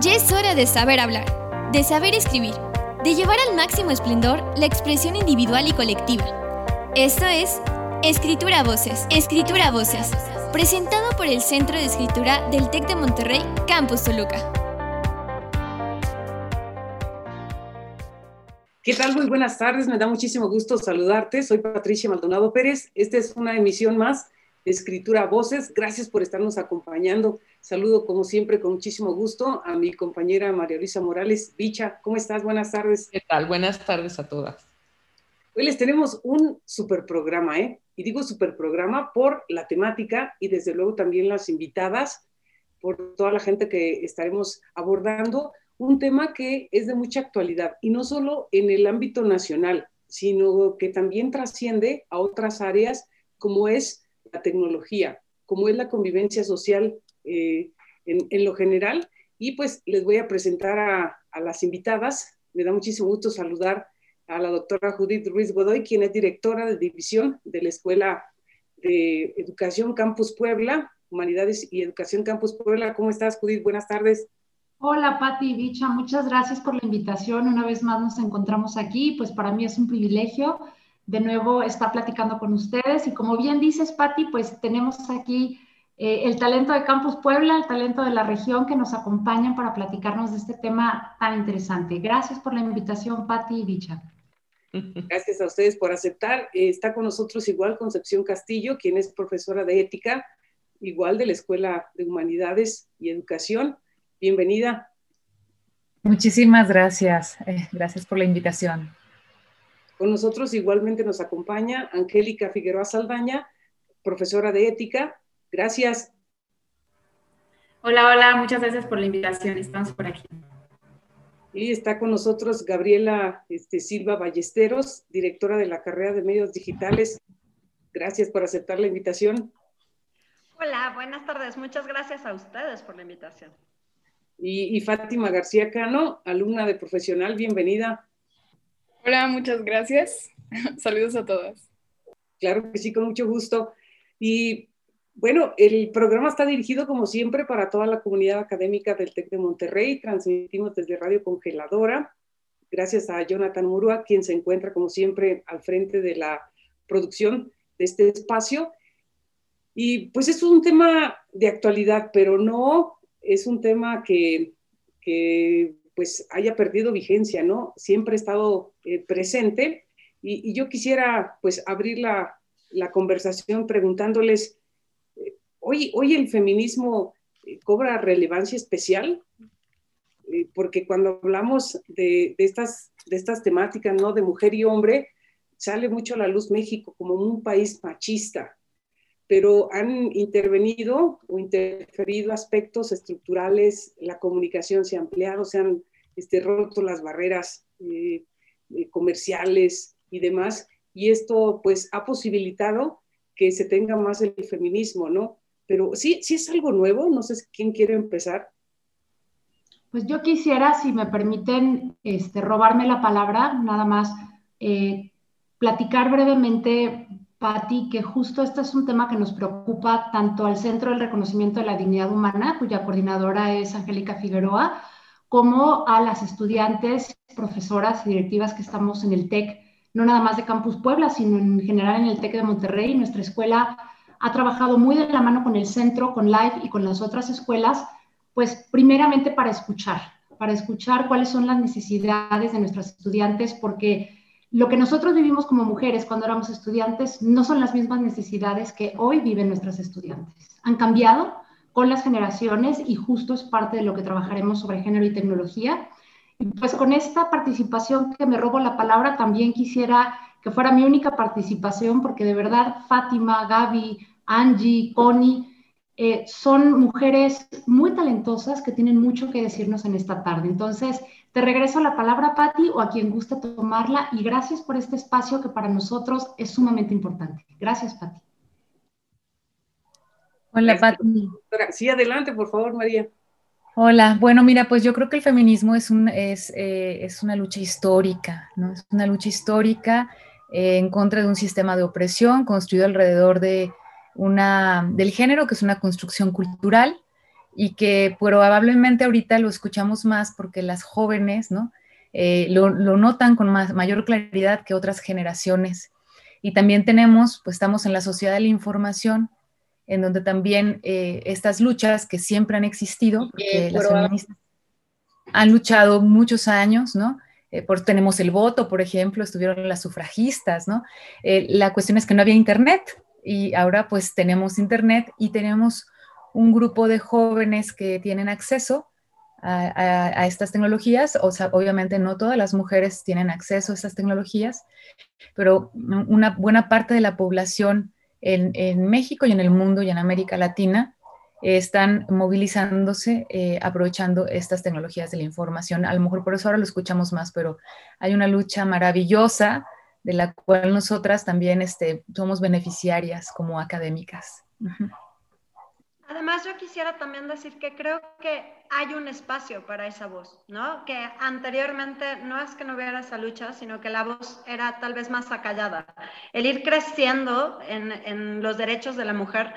Ya es hora de saber hablar, de saber escribir, de llevar al máximo esplendor la expresión individual y colectiva. Esto es Escritura Voces, Escritura Voces, presentado por el Centro de Escritura del TEC de Monterrey, Campus Toluca. ¿Qué tal? Muy buenas tardes, me da muchísimo gusto saludarte. Soy Patricia Maldonado Pérez. Esta es una emisión más Escritura Voces. Gracias por estarnos acompañando. Saludo como siempre con muchísimo gusto a mi compañera María Luisa Morales. Bicha, ¿cómo estás? Buenas tardes. ¿Qué tal? Buenas tardes a todas. Hoy les tenemos un super programa, ¿eh? Y digo super programa por la temática y desde luego también las invitadas, por toda la gente que estaremos abordando un tema que es de mucha actualidad y no solo en el ámbito nacional, sino que también trasciende a otras áreas como es la tecnología, como es la convivencia social eh, en, lo general. Y pues les voy a presentar a, las invitadas. Me da muchísimo gusto saludar a la doctora Judith Ruiz Godoy, quien es directora de división de la Escuela de Educación Campus Puebla, Humanidades y Educación Campus Puebla. ¿Cómo estás, Judith? Buenas tardes. Hola, Pati Bicha, muchas gracias por la invitación. Una vez más nos encontramos aquí, pues para mí es un privilegio de nuevo estar platicando con ustedes. Y como bien dices, Pati, pues tenemos aquí eh, el talento de Campus Puebla, el talento de la región que nos acompañan para platicarnos de este tema tan interesante. Gracias por la invitación, Patti y Bicha. Gracias a ustedes por aceptar. Eh, está con nosotros igual Concepción Castillo, quien es profesora de ética, igual de la Escuela de Humanidades y Educación. Bienvenida. Muchísimas gracias. Eh, gracias por la invitación. Con nosotros igualmente nos acompaña Angélica Figueroa Saldaña, profesora de ética Gracias. Hola, hola, muchas gracias por la invitación. Estamos por aquí. Y está con nosotros Gabriela este, Silva Ballesteros, directora de la carrera de medios digitales. Gracias por aceptar la invitación. Hola, buenas tardes. Muchas gracias a ustedes por la invitación. Y, y Fátima García Cano, alumna de profesional, bienvenida. Hola, muchas gracias. Saludos a todas. Claro que sí, con mucho gusto. Y bueno, el programa está dirigido como siempre para toda la comunidad académica del TEC de Monterrey. Transmitimos desde Radio Congeladora. Gracias a Jonathan Murua, quien se encuentra como siempre al frente de la producción de este espacio. Y pues es un tema de actualidad, pero no es un tema que, pues haya perdido vigencia, ¿no? Siempre ha estado eh, presente. Y, yo quisiera pues abrir la, la conversación preguntándoles hoy, el feminismo eh, cobra relevancia especial, eh, porque cuando hablamos de, estas, de estas temáticas, ¿no? De mujer y hombre, sale mucho a la luz México como un país machista, pero han intervenido o interferido aspectos estructurales, la comunicación se ha ampliado, se han este, roto las barreras eh, comerciales y demás, y esto pues ha posibilitado que se tenga más el feminismo, ¿no? pero sí, sí es algo nuevo, no sé quién quiere empezar. Pues yo quisiera, si me permiten, este, robarme la palabra, nada más, eh, platicar brevemente, Patti, que justo este es un tema que nos preocupa tanto al Centro del Reconocimiento de la Dignidad Humana, cuya coordinadora es Angélica Figueroa, como a las estudiantes, profesoras y directivas que estamos en el TEC, no nada más de Campus Puebla, sino en general en el TEC de Monterrey, nuestra escuela ha trabajado muy de la mano con el centro, con Life y con las otras escuelas, pues primeramente para escuchar, para escuchar cuáles son las necesidades de nuestros estudiantes, porque lo que nosotros vivimos como mujeres cuando éramos estudiantes no son las mismas necesidades que hoy viven nuestras estudiantes. Han cambiado con las generaciones y justo es parte de lo que trabajaremos sobre género y tecnología. Y pues con esta participación que me robo la palabra, también quisiera que fuera mi única participación, porque de verdad Fátima, Gaby, Angie, Connie, eh, son mujeres muy talentosas que tienen mucho que decirnos en esta tarde. Entonces, te regreso la palabra, Patti, o a quien guste tomarla, y gracias por este espacio que para nosotros es sumamente importante. Gracias, Patti. Hola. Sí, adelante, por favor, María. Hola, bueno, mira, pues yo creo que el feminismo es, un, es, eh, es una lucha histórica, ¿no? Es una lucha histórica eh, en contra de un sistema de opresión construido alrededor de una, del género, que es una construcción cultural, y que probablemente ahorita lo escuchamos más porque las jóvenes, ¿no? Eh, lo, notan con mayor claridad que otras generaciones. Y también tenemos, pues estamos en la sociedad de la información, en donde también eh, estas luchas que siempre han existido, porque las feministas han luchado muchos años, ¿no? Eh, por, tenemos el voto, por ejemplo, estuvieron las sufragistas, ¿no? la cuestión es que no había internet y ahora pues tenemos internet y tenemos un grupo de jóvenes que tienen acceso a, estas tecnologías. O sea, obviamente no todas las mujeres tienen acceso a estas tecnologías, pero una buena parte de la población en, México y en el mundo y en América Latina están movilizándose, eh, aprovechando estas tecnologías de la información. A lo mejor por eso ahora lo escuchamos más, pero hay una lucha maravillosa de la cual nosotras también este, somos beneficiarias como académicas. Además, yo quisiera también decir que creo que hay un espacio para esa voz, ¿no? Que anteriormente no es que no hubiera esa lucha, sino que la voz era tal vez más acallada. El ir creciendo en, los derechos de la mujer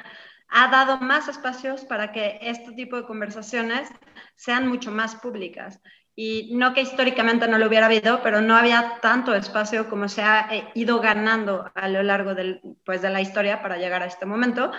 ha dado más espacios para que este tipo de conversaciones sean mucho más públicas. Y no que históricamente no lo hubiera habido, pero no había tanto espacio como se ha eh, ido ganando a lo largo pues, de la historia para llegar a este momento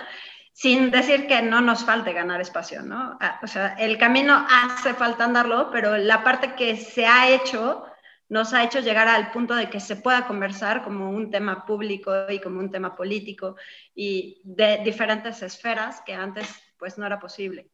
sin decir que no nos falte ganar espacio, ¿no? Ah, o sea, el camino hace falta andarlo, pero la parte que se ha hecho nos ha hecho llegar al punto de que se pueda conversar como un tema público y como un tema político y de diferentes esferas que antes pues no era posible.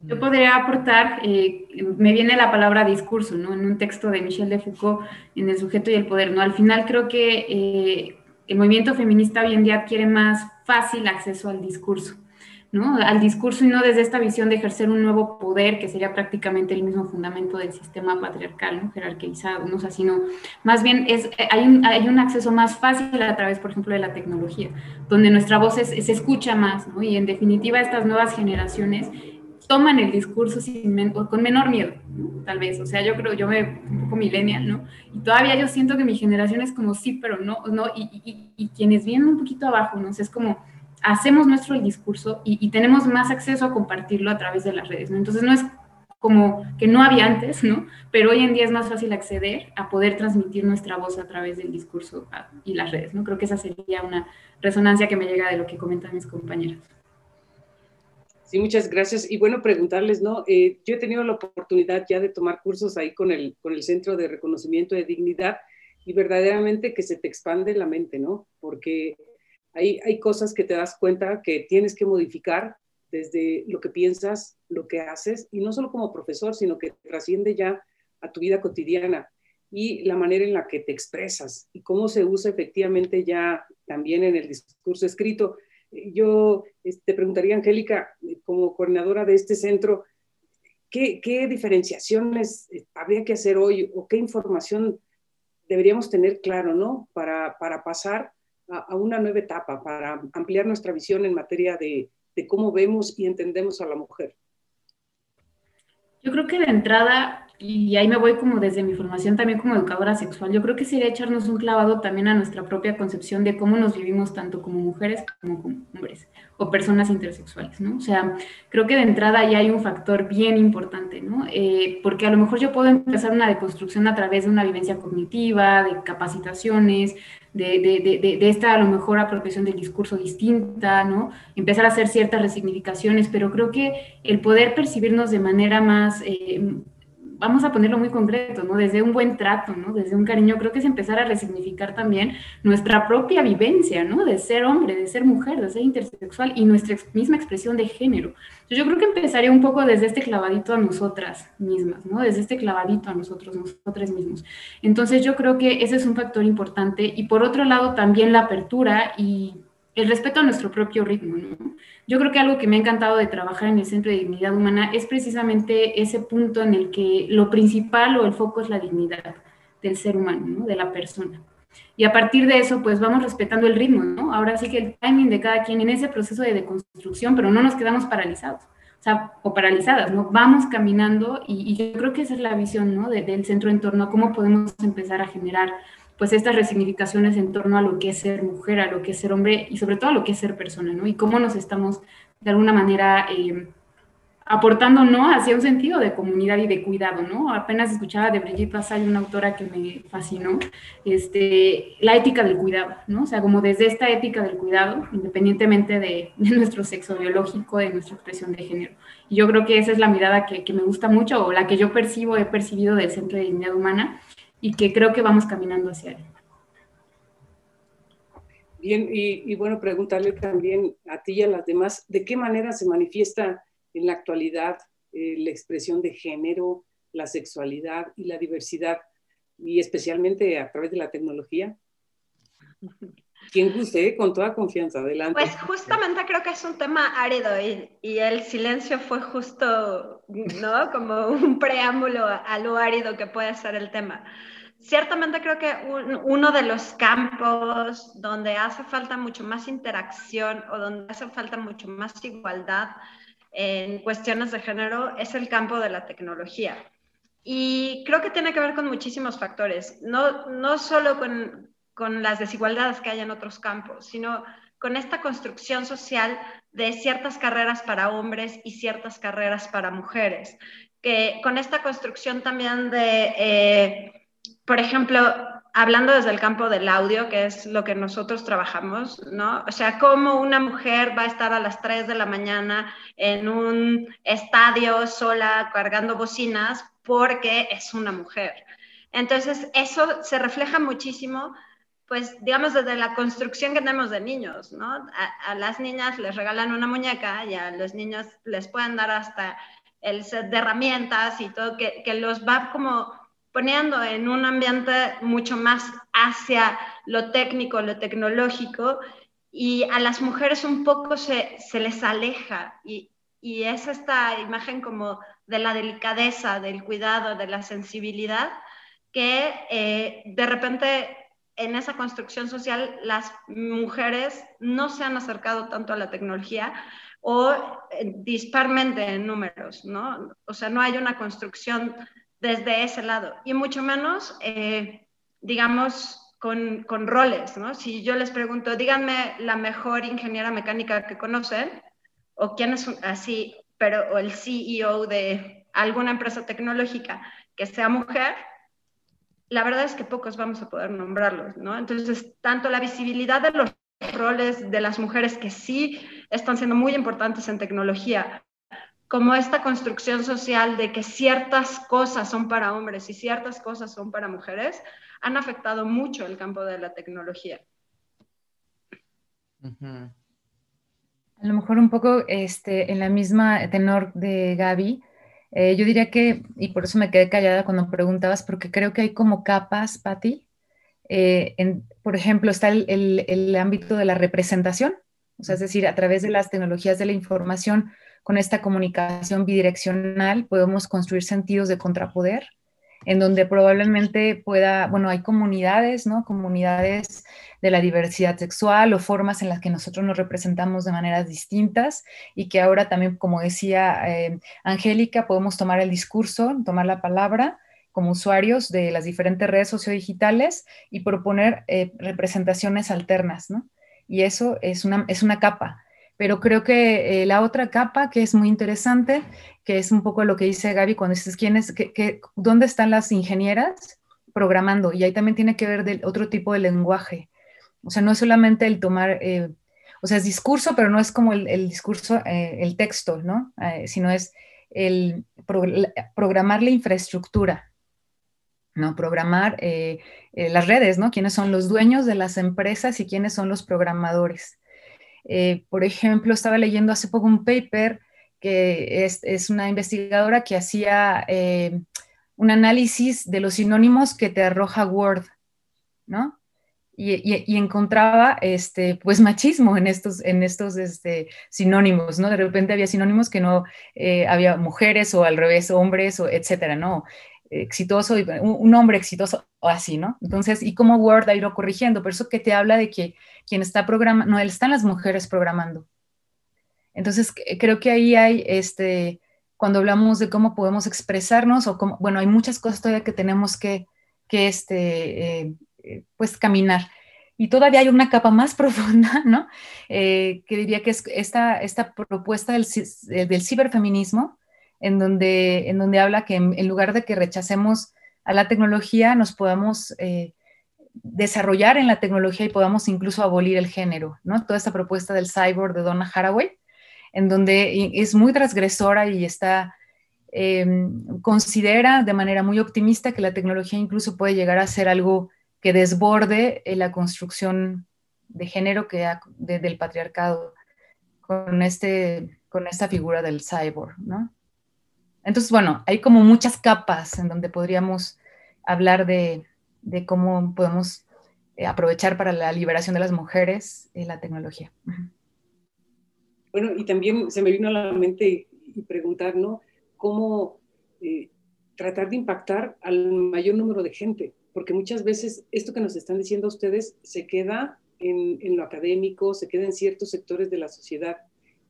Yo podría aportar, eh, me viene la palabra discurso, ¿no? En un texto de Michel de Foucault, en El sujeto y el poder, ¿no? Al final creo que eh, el movimiento feminista hoy en día quiere más fácil acceso al discurso, ¿no? Al discurso y no desde esta visión de ejercer un nuevo poder que sería prácticamente el mismo fundamento del sistema patriarcal, ¿no? Jerarquizado, ¿no? O sea, sino más bien es, hay, un, hay un acceso más fácil a través, por ejemplo, de la tecnología, donde nuestra voz se escucha más, ¿no? Y en definitiva estas nuevas generaciones toman el discurso sin con menor miedo, tal vez. O sea, yo creo, yo me un poco millennial, ¿no? Y todavía yo siento que mi generación es como sí, pero no, no. Y, y, quienes vienen un poquito abajo, ¿no? es como hacemos nuestro el discurso y, tenemos más acceso a compartirlo a través de las redes, ¿no? Entonces no es como que no había antes, ¿no? Pero hoy en día es más fácil acceder a poder transmitir nuestra voz a través del discurso y las redes, ¿no? Creo que esa sería una resonancia que me llega de lo que comentan mis compañeras. Sí, muchas gracias. Y bueno, preguntarles, ¿no? Eh, yo he tenido la oportunidad ya de tomar cursos ahí con el, con el Centro de Reconocimiento de Dignidad y verdaderamente que se te expande la mente, ¿no? Porque hay, hay cosas que te das cuenta que tienes que modificar desde lo que piensas, lo que haces, y no solo como profesor, sino que trasciende ya a tu vida cotidiana y la manera en la que te expresas y cómo se usa efectivamente ya también en el discurso escrito. Yo este, te preguntaría, Angélica, como coordinadora de este centro, ¿qué, diferenciaciones eh, habría que hacer hoy o qué información deberíamos tener claro, ¿no? Para, pasar a, una nueva etapa, para ampliar nuestra visión en materia de, de cómo vemos y entendemos a la mujer. Yo creo que de entrada y ahí me voy como desde mi formación también como educadora sexual, yo creo que sería echarnos un clavado también a nuestra propia concepción de cómo nos vivimos tanto como mujeres como como hombres o personas intersexuales, ¿no? O sea, creo que de entrada ya hay un factor bien importante, ¿no? Eh, porque a lo mejor yo puedo empezar una deconstrucción a través de una vivencia cognitiva, de capacitaciones, de, de, de, de, esta a lo mejor apropiación del discurso distinta, ¿no? Empezar a hacer ciertas resignificaciones, pero creo que el poder percibirnos de manera más... Eh, vamos a ponerlo muy concreto, ¿no? Desde un buen trato, ¿no? Desde un cariño, creo que es empezar a resignificar también nuestra propia vivencia, ¿no? De ser hombre, de ser mujer, de ser intersexual y nuestra misma expresión de género. yo creo que empezaría un poco desde este clavadito a nosotras mismas, ¿no? Desde este clavadito a nosotros, nosotros mismos. Entonces yo creo que ese es un factor importante y por otro lado también la apertura y el respeto a nuestro propio ritmo. ¿no? Yo creo que algo que me ha encantado de trabajar en el Centro de Dignidad Humana es precisamente ese punto en el que lo principal o el foco es la dignidad del ser humano, ¿no? de la persona. Y a partir de eso, pues vamos respetando el ritmo, ¿no? Ahora sí que el timing de cada quien en ese proceso de deconstrucción, pero no nos quedamos paralizados, o sea, o paralizadas, ¿no? Vamos caminando y, yo creo que esa es la visión, ¿no? del centro en torno a cómo podemos empezar a generar pues estas resignificaciones en torno a lo que es ser mujer, a lo que es ser hombre y sobre todo a lo que es ser persona, ¿no? Y cómo nos estamos de alguna manera eh, aportando, ¿no? Hacia un sentido de comunidad y de cuidado, ¿no? Apenas escuchaba de Brigitte Vassal, una autora que me fascinó, este, la ética del cuidado, ¿no? O sea, como desde esta ética del cuidado, independientemente de, nuestro sexo biológico, de nuestra expresión de género. Y yo creo que esa es la mirada que, que me gusta mucho, o la que yo percibo, he percibido del Centro de Dignidad Humana, y que creo que vamos caminando hacia él. Bien, y, y, bueno, preguntarle también a ti y a las demás, ¿de qué manera se manifiesta en la actualidad eh, la expresión de género, la sexualidad y la diversidad, y especialmente a través de la tecnología? Quien guste, eh, con toda confianza, adelante. Pues justamente creo que es un tema árido y, y, el silencio fue justo, ¿no? Como un preámbulo a lo árido que puede ser el tema. Ciertamente creo que uno de los campos donde hace falta mucho más interacción o donde hace falta mucho más igualdad en cuestiones de género es el campo de la tecnología. Y creo que tiene que ver con muchísimos factores, no, no solo con, con las desigualdades que hay en otros campos, sino con esta construcción social de ciertas carreras para hombres y ciertas carreras para mujeres, que con esta construcción también de, eh, por ejemplo, hablando desde el campo del audio, que es lo que nosotros trabajamos, ¿no? O sea, cómo una mujer va a estar a las 3 de la mañana en un estadio sola cargando bocinas porque es una mujer. Entonces, eso se refleja muchísimo, pues, digamos, desde la construcción que tenemos de niños, ¿no? A, las niñas les regalan una muñeca y a los niños les pueden dar hasta el set de herramientas y todo, que, que los va como poniendo en un ambiente mucho más hacia lo técnico, lo tecnológico, y a las mujeres un poco se, se les aleja y, y, es esta imagen como de la delicadeza, del cuidado, de la sensibilidad, que eh, de repente en esa construcción social las mujeres no se han acercado tanto a la tecnología o eh, disparmente en números, ¿no? O sea, no hay una construcción desde ese lado, y mucho menos, eh, digamos, con, roles, ¿no? Si yo les pregunto, díganme la mejor ingeniera mecánica que conocen, o quién es así, pero o el CEO de alguna empresa tecnológica que sea mujer, la verdad es que pocos vamos a poder nombrarlos, ¿no? Entonces, tanto la visibilidad de los roles de las mujeres que sí están siendo muy importantes en tecnología, como esta construcción social de que ciertas cosas son para hombres y ciertas cosas son para mujeres, han afectado mucho el campo de la tecnología. A lo mejor un poco este, en la misma tenor de Gaby, eh, yo diría que, y por eso me quedé callada cuando preguntabas, porque creo que hay como capas, Patti. Eh, por ejemplo, está el, el, el ámbito de la representación, o sea, es decir, a través de las tecnologías de la información, con esta comunicación bidireccional podemos construir sentidos de contrapoder, en donde probablemente pueda, bueno, hay comunidades, ¿no? Comunidades de la diversidad sexual o formas en las que nosotros nos representamos de maneras distintas y que ahora también, como decía eh, Angélica, podemos tomar el discurso, tomar la palabra como usuarios de las diferentes redes sociodigitales y proponer eh, representaciones alternas, ¿no? Y eso es una, es una capa pero creo que eh, la otra capa que es muy interesante, que es un poco lo que dice Gaby cuando dices, ¿quién es, ¿dónde están las ingenieras programando? Y ahí también tiene que ver del otro tipo de lenguaje. O sea, no es solamente el tomar, eh, o sea, es discurso, pero no es como el, discurso, eh, el texto, ¿no? sino es el programar la infraestructura, ¿no? Programar las redes, ¿no? ¿Quiénes son los dueños de las empresas y quiénes son los programadores? Eh, por ejemplo, estaba leyendo hace poco un paper que es, una investigadora que hacía eh, un análisis de los sinónimos que te arroja Word, ¿no? Y, encontraba este, pues machismo en estos, en estos este, sinónimos, ¿no? De repente había sinónimos que no eh, había mujeres o al revés, hombres, o etcétera, ¿no? exitoso, un, hombre exitoso o así, ¿no? Entonces, y cómo Word ha ido corrigiendo, por eso que te habla de que quien está programando, no, están las mujeres programando. Entonces, creo que ahí hay, este, cuando hablamos de cómo podemos expresarnos o cómo, bueno, hay muchas cosas todavía que tenemos que, que este, eh, pues, caminar. Y todavía hay una capa más profunda, ¿no? Eh, que diría que es esta, esta propuesta del, del ciberfeminismo, en donde, en donde habla que en, lugar de que rechacemos a la tecnología, nos podamos eh, desarrollar en la tecnología y podamos incluso abolir el género, ¿no? Toda esta propuesta del cyborg de Donna Haraway, en donde es muy transgresora y está, em, considera de manera muy optimista que la tecnología incluso puede llegar a ser algo que desborde la construcción de género que del patriarcado con, este, con esta figura del cyborg, ¿no? Entonces, bueno, hay como muchas capas en donde podríamos hablar de, cómo podemos eh, aprovechar para la liberación de las mujeres y la tecnología. Bueno, y también se me vino a la mente y preguntar, ¿no? ¿Cómo eh, tratar de impactar al mayor número de gente? Porque muchas veces esto que nos están diciendo ustedes se queda en, lo académico, se queda en ciertos sectores de la sociedad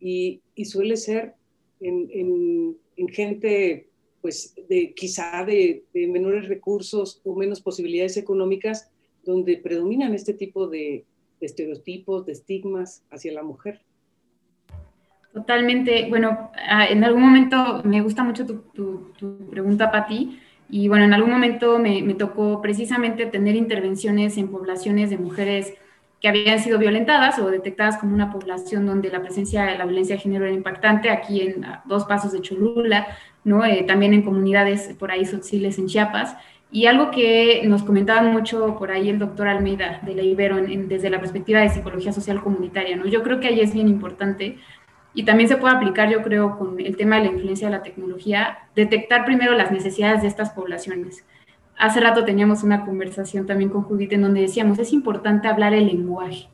y, suele ser en en gente pues de quizá de, menores recursos o menos posibilidades económicas, donde predominan este tipo de, estereotipos, de estigmas hacia la mujer. Totalmente. Bueno, ah, en algún momento me gusta mucho tu, tu, pregunta, Patti. Y bueno, en algún momento me, me, tocó precisamente tener intervenciones en poblaciones de mujeres que habían sido violentadas o detectadas como una población donde la presencia de la violencia de género era impactante, aquí en dos pasos de Cholula, ¿no? Eh, también en comunidades por ahí sociales en Chiapas. Y algo que nos comentaban mucho por ahí el doctor Almeida de la Ibero desde la perspectiva de psicología social comunitaria, ¿no? Yo creo que ahí es bien importante y también se puede aplicar, yo creo, con el tema de la influencia de la tecnología, detectar primero las necesidades de estas poblaciones hace rato teníamos una conversación también con Judith en donde decíamos, es importante hablar el lenguaje,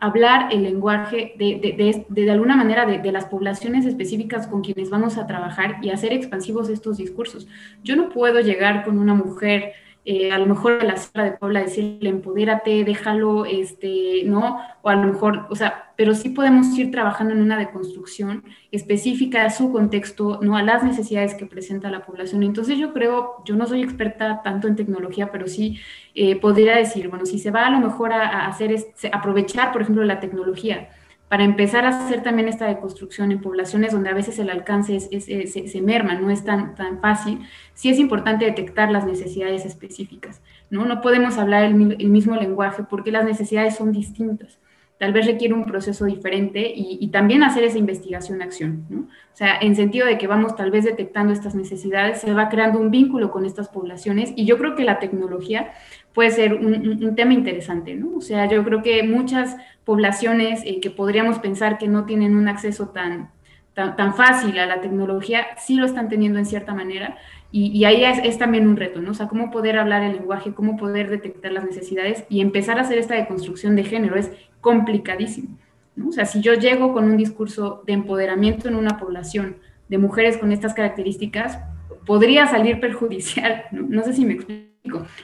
hablar el lenguaje de, de, de, alguna manera de, las poblaciones específicas con quienes vamos a trabajar y hacer expansivos estos discursos. Yo no puedo llegar con una mujer eh, a lo mejor a la sala de Puebla decirle empodérate, déjalo, este, ¿no? O a lo mejor, o sea, pero sí podemos ir trabajando en una deconstrucción específica a su contexto, ¿no? A las necesidades que presenta la población. Entonces yo creo, yo no soy experta tanto en tecnología, pero sí eh, podría decir, bueno, si se va a lo mejor a, hacer, aprovechar, por ejemplo, la tecnología para empezar a hacer también esta deconstrucción en poblaciones donde a veces el alcance se, merma, no es tan, tan fácil, sí es importante detectar las necesidades específicas. No, no podemos hablar el, mismo lenguaje porque las necesidades son distintas. Tal vez requiere un proceso diferente y, también hacer esa investigación-acción. ¿no? O sea, en sentido de que vamos tal vez detectando estas necesidades, se va creando un vínculo con estas poblaciones y yo creo que la tecnología puede ser un, tema interesante, ¿no? O sea, yo creo que muchas poblaciones eh, que podríamos pensar que no tienen un acceso tan, tan, fácil a la tecnología, sí lo están teniendo en cierta manera. Y, ahí es, también un reto, ¿no? O sea, cómo poder hablar el lenguaje, cómo poder detectar las necesidades y empezar a hacer esta deconstrucción de género es complicadísimo, ¿no? O sea, si yo llego con un discurso de empoderamiento en una población de mujeres con estas características, podría salir perjudicial, ¿no? No sé si me explico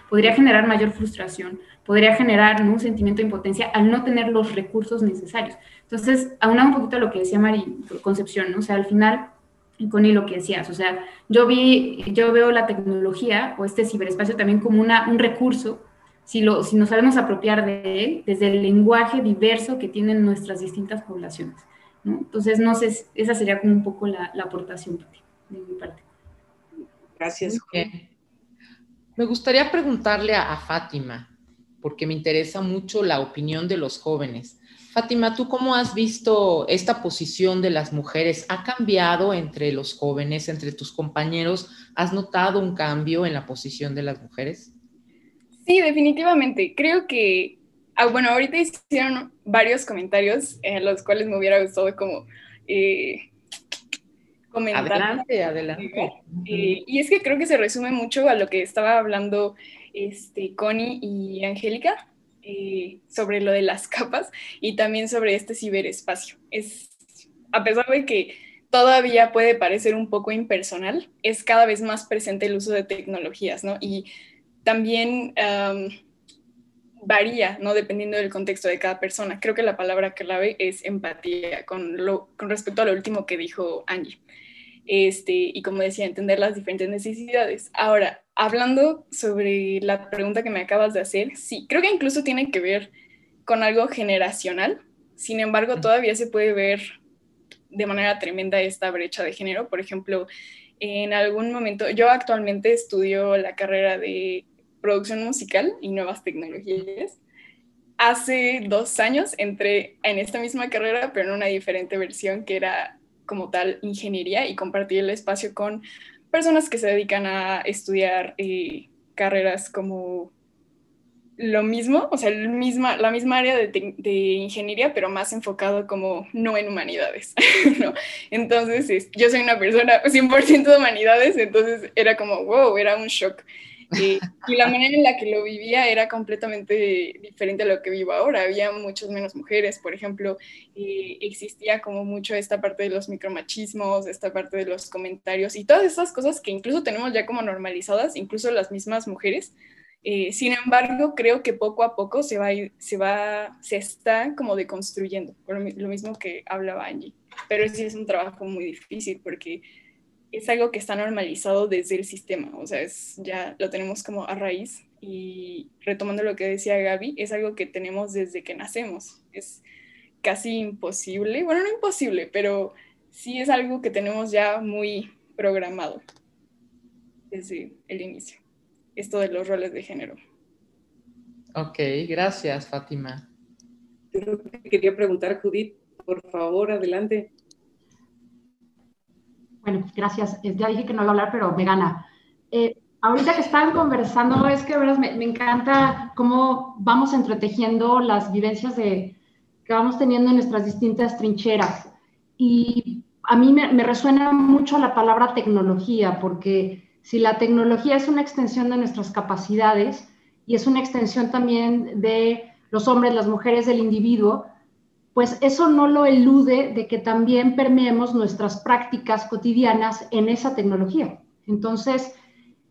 podría generar mayor frustración, podría generar un sentimiento de impotencia al no tener los recursos necesarios. Entonces, aunado un poquito a lo que decía Mari Concepción, ¿no? o sea, al final, con lo que decías, o sea, yo vi, yo veo la tecnología o este ciberespacio también como una, un recurso, si, lo, si nos sabemos apropiar de él, desde el lenguaje diverso que tienen nuestras distintas poblaciones. ¿no? Entonces, no sé, esa sería como un poco la, aportación de mi parte. Gracias. Me gustaría preguntarle a, Fátima, porque me interesa mucho la opinión de los jóvenes. Fátima, ¿tú cómo has visto esta posición de las mujeres? ¿Ha cambiado entre los jóvenes, entre tus compañeros? ¿Has notado un cambio en la posición de las mujeres? Sí, definitivamente. Creo que, ah, bueno, ahorita hicieron varios comentarios en los cuales me hubiera gustado como eh, Adelante, adelante. Eh, y es que creo que se resume mucho a lo que estaba hablando este, Connie y Angélica eh, sobre lo de las capas y también sobre este ciberespacio. Es, a pesar de que todavía puede parecer un poco impersonal, es cada vez más presente el uso de tecnologías, ¿no? Y también varía, ¿no? Dependiendo del contexto de cada persona. Creo que la palabra clave es empatía con, lo, con respecto a lo último que dijo Angie este, y como decía, entender las diferentes necesidades. Ahora, hablando sobre la pregunta que me acabas de hacer, sí, creo que incluso tiene que ver con algo generacional. Sin embargo, todavía se puede ver de manera tremenda esta brecha de género. Por ejemplo, en algún momento, yo actualmente estudio la carrera de producción musical y nuevas tecnologías. Hace dos años entré en esta misma carrera, pero en una diferente versión que era como tal ingeniería y compartí el espacio con personas que se dedican a estudiar eh, carreras como lo mismo, o sea, el misma, la misma área de, de, ingeniería, pero más enfocado como no en humanidades, ¿no? Entonces, yo soy una persona 100% de humanidades, entonces era como, wow, era un shock. Eh, y la manera en la que lo vivía era completamente diferente a lo que vivo ahora. Había muchas menos mujeres, por ejemplo, eh, existía como mucho esta parte de los micromachismos, esta parte de los comentarios y todas esas cosas que incluso tenemos ya como normalizadas, incluso las mismas mujeres. Eh, sin embargo, creo que poco a poco se va, se va, se está como deconstruyendo, lo mismo que hablaba Angie. Pero sí es un trabajo muy difícil porque es algo que está normalizado desde el sistema, o sea, es, ya lo tenemos como a raíz y retomando lo que decía Gaby, es algo que tenemos desde que nacemos, es casi imposible, bueno, no imposible, pero sí es algo que tenemos ya muy programado desde el inicio, esto de los roles de género. Ok, gracias Fátima. quería preguntar, Judith, por favor, adelante. Bueno, gracias. Ya dije que no iba a hablar, pero me gana. Eh, ahorita que estaban conversando, es que me, me, encanta cómo vamos entretejiendo las vivencias de, que vamos teniendo en nuestras distintas trincheras. Y a mí me, me resuena mucho la palabra tecnología, porque si la tecnología es una extensión de nuestras capacidades y es una extensión también de los hombres, las mujeres, del individuo, pues eso no lo elude de que también permeemos nuestras prácticas cotidianas en esa tecnología. Entonces,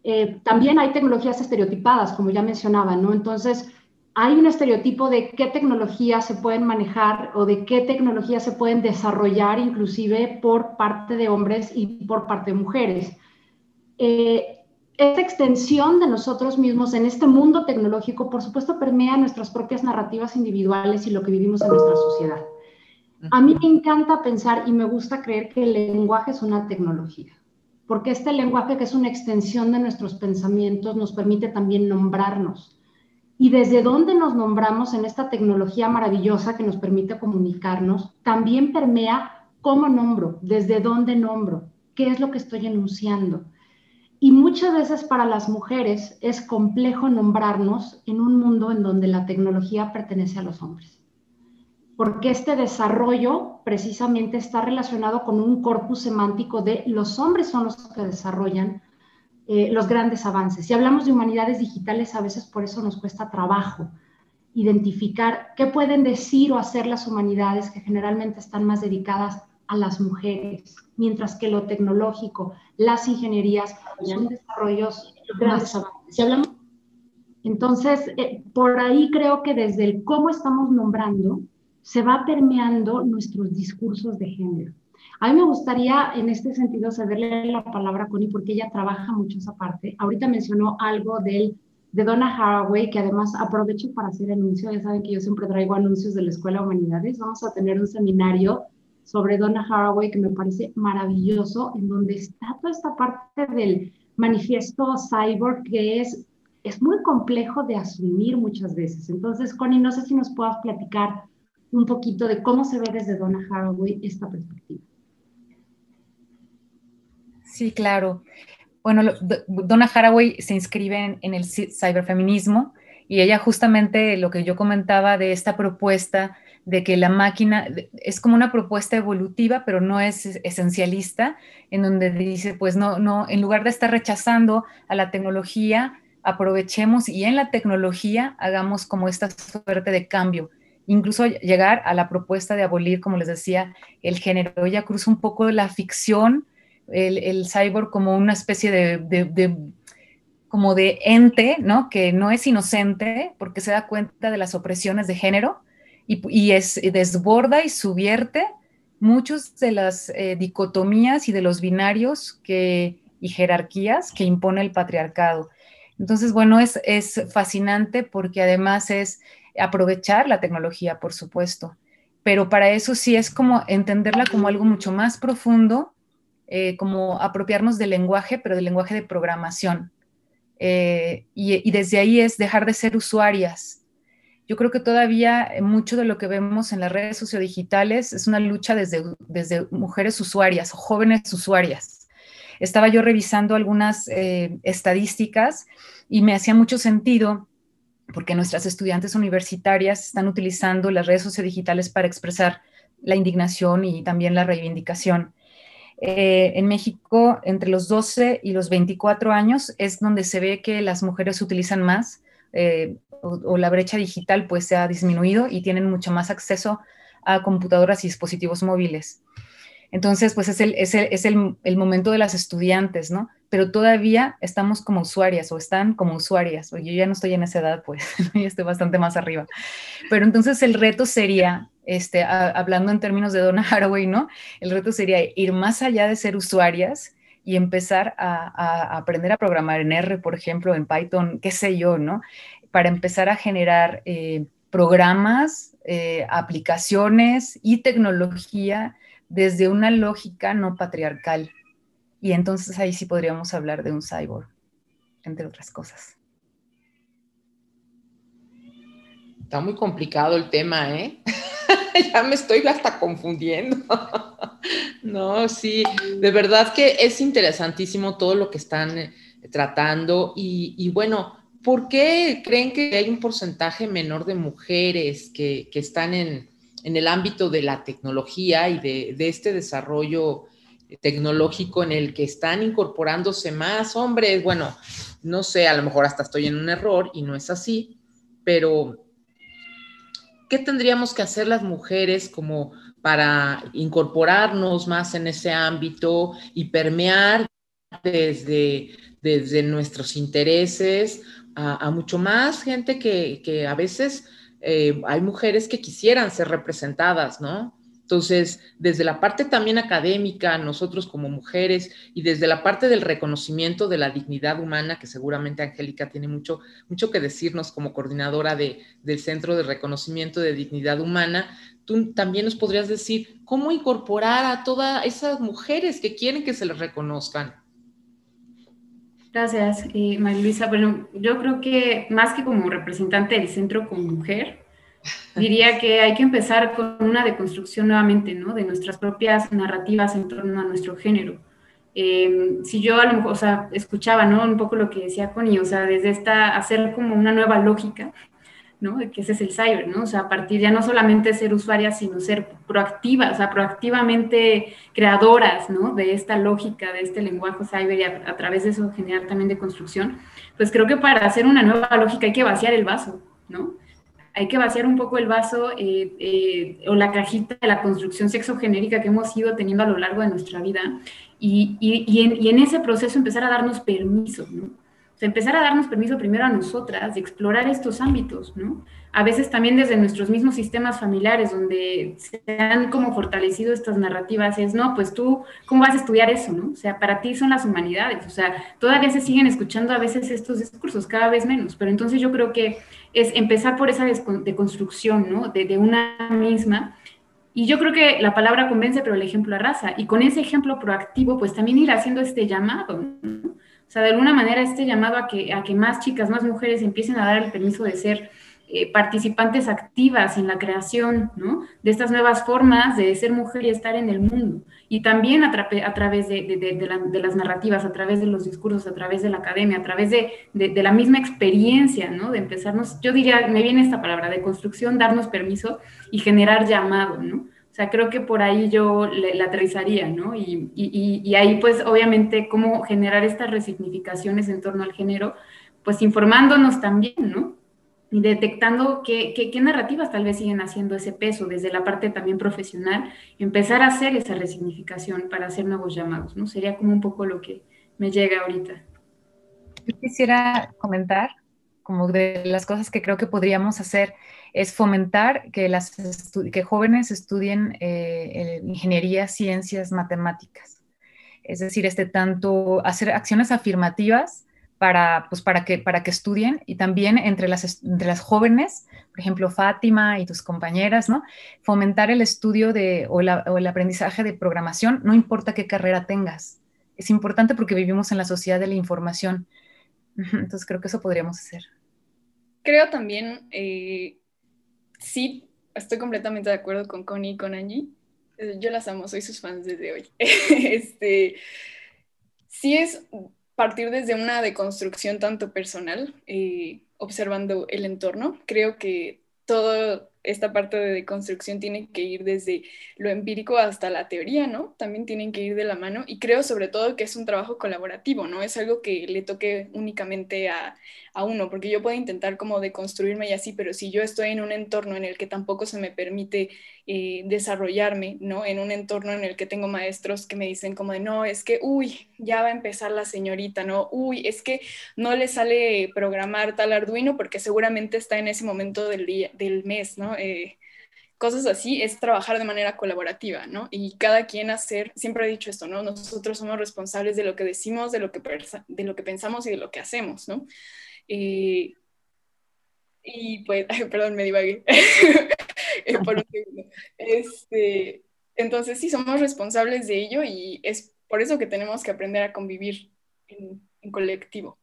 eh, también hay tecnologías estereotipadas, como ya mencionaba, ¿no? Entonces, hay un estereotipo de qué tecnologías se pueden manejar o de qué tecnologías se pueden desarrollar inclusive por parte de hombres y por parte de mujeres. Eh, esta extensión de nosotros mismos en este mundo tecnológico, por supuesto, permea nuestras propias narrativas individuales y lo que vivimos en nuestra sociedad. A mí me encanta pensar y me gusta creer que el lenguaje es una tecnología, porque este lenguaje que es una extensión de nuestros pensamientos nos permite también nombrarnos. Y desde donde nos nombramos en esta tecnología maravillosa que nos permite comunicarnos, también permea cómo nombro, desde dónde nombro, qué es lo que estoy enunciando y muchas veces para las mujeres es complejo nombrarnos en un mundo en donde la tecnología pertenece a los hombres. Porque este desarrollo precisamente está relacionado con un corpus semántico de los hombres son los que desarrollan eh, los grandes avances. Si hablamos de humanidades digitales, a veces por eso nos cuesta trabajo identificar qué pueden decir o hacer las humanidades que generalmente están más dedicadas a las mujeres, mientras que lo tecnológico, las ingenierías son desarrollos grandes avances. hablamos, entonces, eh, por ahí creo que desde el cómo estamos nombrando, se va permeando nuestros discursos de género. A mí me gustaría en este sentido cederle la palabra a Connie porque ella trabaja mucho esa parte. Ahorita mencionó algo del, de Donna Haraway, que además aprovecho para hacer anuncio. Ya saben que yo siempre traigo anuncios de la Escuela de Humanidades. Vamos a tener un seminario sobre Donna Haraway que me parece maravilloso, en donde está toda esta parte del manifiesto cyborg que es, es muy complejo de asumir muchas veces. Entonces, Connie, no sé si nos puedas platicar un poquito de cómo se ve desde Donna Haraway esta perspectiva. Sí, claro. Bueno, Donna Haraway se inscribe en, en el ciberfeminismo y ella justamente lo que yo comentaba de esta propuesta de que la máquina es como una propuesta evolutiva, pero no es esencialista, en donde dice, pues no, no, en lugar de estar rechazando a la tecnología, aprovechemos y en la tecnología hagamos como esta suerte de cambio, incluso llegar a la propuesta de abolir, como les decía, el género. Ella cruza un poco la ficción, el, el cyborg como una especie de, de, como de ente, ¿no? Que no es inocente porque se da cuenta de las opresiones de género, y, es, desborda y subierte muchas de las eh, dicotomías y de los binarios y jerarquías que impone el patriarcado. Entonces, bueno, es, es fascinante porque además es aprovechar la tecnología, por supuesto, pero para eso sí es como entenderla como algo mucho más profundo, eh, como apropiarnos del lenguaje, pero del lenguaje de programación. Eh, y, desde ahí es dejar de ser usuarias. Yo creo que todavía mucho de lo que vemos en las redes sociodigitales es una lucha desde, desde mujeres usuarias o jóvenes usuarias. Estaba yo revisando algunas eh, estadísticas y me hacía mucho sentido porque nuestras estudiantes universitarias están utilizando las redes sociodigitales para expresar la indignación y también la reivindicación. Eh, en México, entre los 12 y los 24 años es donde se ve que las mujeres utilizan más eh, o, la brecha digital pues se ha disminuido y tienen mucho más acceso a computadoras y dispositivos móviles. Entonces, pues es el, es el, momento de las estudiantes, ¿no? Pero todavía estamos como usuarias o están como usuarias. O yo ya no estoy en esa edad, pues, ya estoy bastante más arriba. Pero entonces el reto sería, este, hablando en términos de Donna Haraway, ¿no? El reto sería ir más allá de ser usuarias y empezar a, aprender a programar en R, por ejemplo, en Python, qué sé yo, ¿no? Para empezar a generar eh, programas, eh, aplicaciones y tecnología desde una lógica no patriarcal. Y entonces ahí sí podríamos hablar de un cyborg, entre otras cosas. Está muy complicado el tema, ¿eh? ya me estoy hasta confundiendo. no, sí, de verdad que es interesantísimo todo lo que están eh, tratando y, bueno, ¿por qué creen que hay un porcentaje menor de mujeres que están en, el ámbito de la tecnología y de, este desarrollo tecnológico en el que están incorporándose más hombres. Bueno, no sé, a lo mejor hasta estoy en un error y no es así, pero ¿qué tendríamos que hacer las mujeres como para incorporarnos más en ese ámbito y permear desde, desde nuestros intereses a, mucho más gente que, que a veces eh, hay mujeres que quisieran ser representadas, ¿no? Entonces, desde la parte también académica, nosotros como mujeres, y desde la parte del reconocimiento de la dignidad humana, que seguramente Angélica tiene mucho, mucho que decirnos como coordinadora de, del Centro de Reconocimiento de Dignidad Humana, tú también nos podrías decir cómo incorporar a todas esas mujeres que quieren que se les reconozcan. Gracias, eh, María Luisa. Bueno, yo creo que más que como representante del centro como mujer, diría que hay que empezar con una deconstrucción nuevamente, ¿no? De nuestras propias narrativas en torno a nuestro género. Eh, si yo a lo mejor, o sea, escuchaba, ¿no? Un poco lo que decía Connie, o sea, desde esta, hacer como una nueva lógica ¿no? Que ese es el cyber, ¿no? O sea, a partir ya no solamente ser usuarias, sino ser proactivas, o sea, proactivamente creadoras, ¿no? De esta lógica, de este lenguaje cyber y a, través de eso generar también de construcción, pues creo que para hacer una nueva lógica hay que vaciar el vaso, ¿no? Hay que vaciar un poco el vaso eh, eh, o la cajita de la construcción sexogenérica que hemos ido teniendo a lo largo de nuestra vida y, en, y en ese proceso empezar a darnos permiso, ¿no? Empezar a darnos permiso primero a nosotras de explorar estos ámbitos, ¿no? A veces también desde nuestros mismos sistemas familiares, donde se han como fortalecido estas narrativas, es, no, pues tú, ¿cómo vas a estudiar eso, no? O sea, para ti son las humanidades, o sea, todavía se siguen escuchando a veces estos discursos, cada vez menos, pero entonces yo creo que es empezar por esa deconstrucción, ¿no? De, de una misma, y yo creo que la palabra convence, pero el ejemplo arrasa. Y con ese ejemplo proactivo, pues también ir haciendo este llamado, ¿no? O sea, de alguna manera este llamado a que, a que más chicas, más mujeres empiecen a dar el permiso de ser eh, participantes activas en la creación ¿no? de estas nuevas formas de ser mujer y estar en el mundo. Y también a, a través de, de, las narrativas, a través de los discursos, a través de la academia, a través de, la misma experiencia, ¿no? de empezarnos, yo diría, me viene esta palabra, de construcción, darnos permiso y generar llamado. ¿no? Sea, creo que por ahí yo le, aterrizaría, ¿no? Y, y, y, ahí, pues, obviamente, cómo generar estas resignificaciones en torno al género, pues informándonos también, ¿no? Y detectando qué, qué, qué, narrativas tal vez siguen haciendo ese peso desde la parte también profesional, empezar a hacer esa resignificación para hacer nuevos llamados, ¿no? Sería como un poco lo que me llega ahorita. Yo quisiera comentar como de las cosas que creo que podríamos hacer es fomentar que, las que jóvenes estudien eh, ingeniería, ciencias, matemáticas. Es decir, este tanto hacer acciones afirmativas para, pues para, que, para que estudien y también entre las, entre las jóvenes, por ejemplo, Fátima y tus compañeras, ¿no? Fomentar el estudio de, o, el aprendizaje de programación, no importa qué carrera tengas. Es importante porque vivimos en la sociedad de la información. Entonces creo que eso podríamos hacer. Creo también, eh, sí, estoy completamente de acuerdo con Connie y con Angie. Eh, yo las amo, soy sus fans desde hoy. este, sí es partir desde una deconstrucción tanto personal, eh, observando el entorno. Creo que todo esta parte de construcción tiene que ir desde lo empírico hasta la teoría, ¿no? También tienen que ir de la mano y creo sobre todo que es un trabajo colaborativo, ¿no? Es algo que le toque únicamente a, a uno, porque yo puedo intentar como deconstruirme y así, pero si yo estoy en un entorno en el que tampoco se me permite eh, desarrollarme, ¿no? En un entorno en el que tengo maestros que me dicen como de, no, es que, uy, ya va a empezar la señorita, ¿no? Uy, es que no le sale programar tal Arduino porque seguramente está en ese momento del, día, del mes, ¿no? Eh, cosas así, es trabajar de manera colaborativa, ¿no? Y cada quien hacer, siempre he dicho esto, ¿no? Nosotros somos responsables de lo que decimos, de lo que, de lo que pensamos y de lo que hacemos, ¿no? Eh, y pues, perdón, me divagué eh, por un segundo. Este, entonces, sí, somos responsables de ello y es por eso que tenemos que aprender a convivir en, colectivo.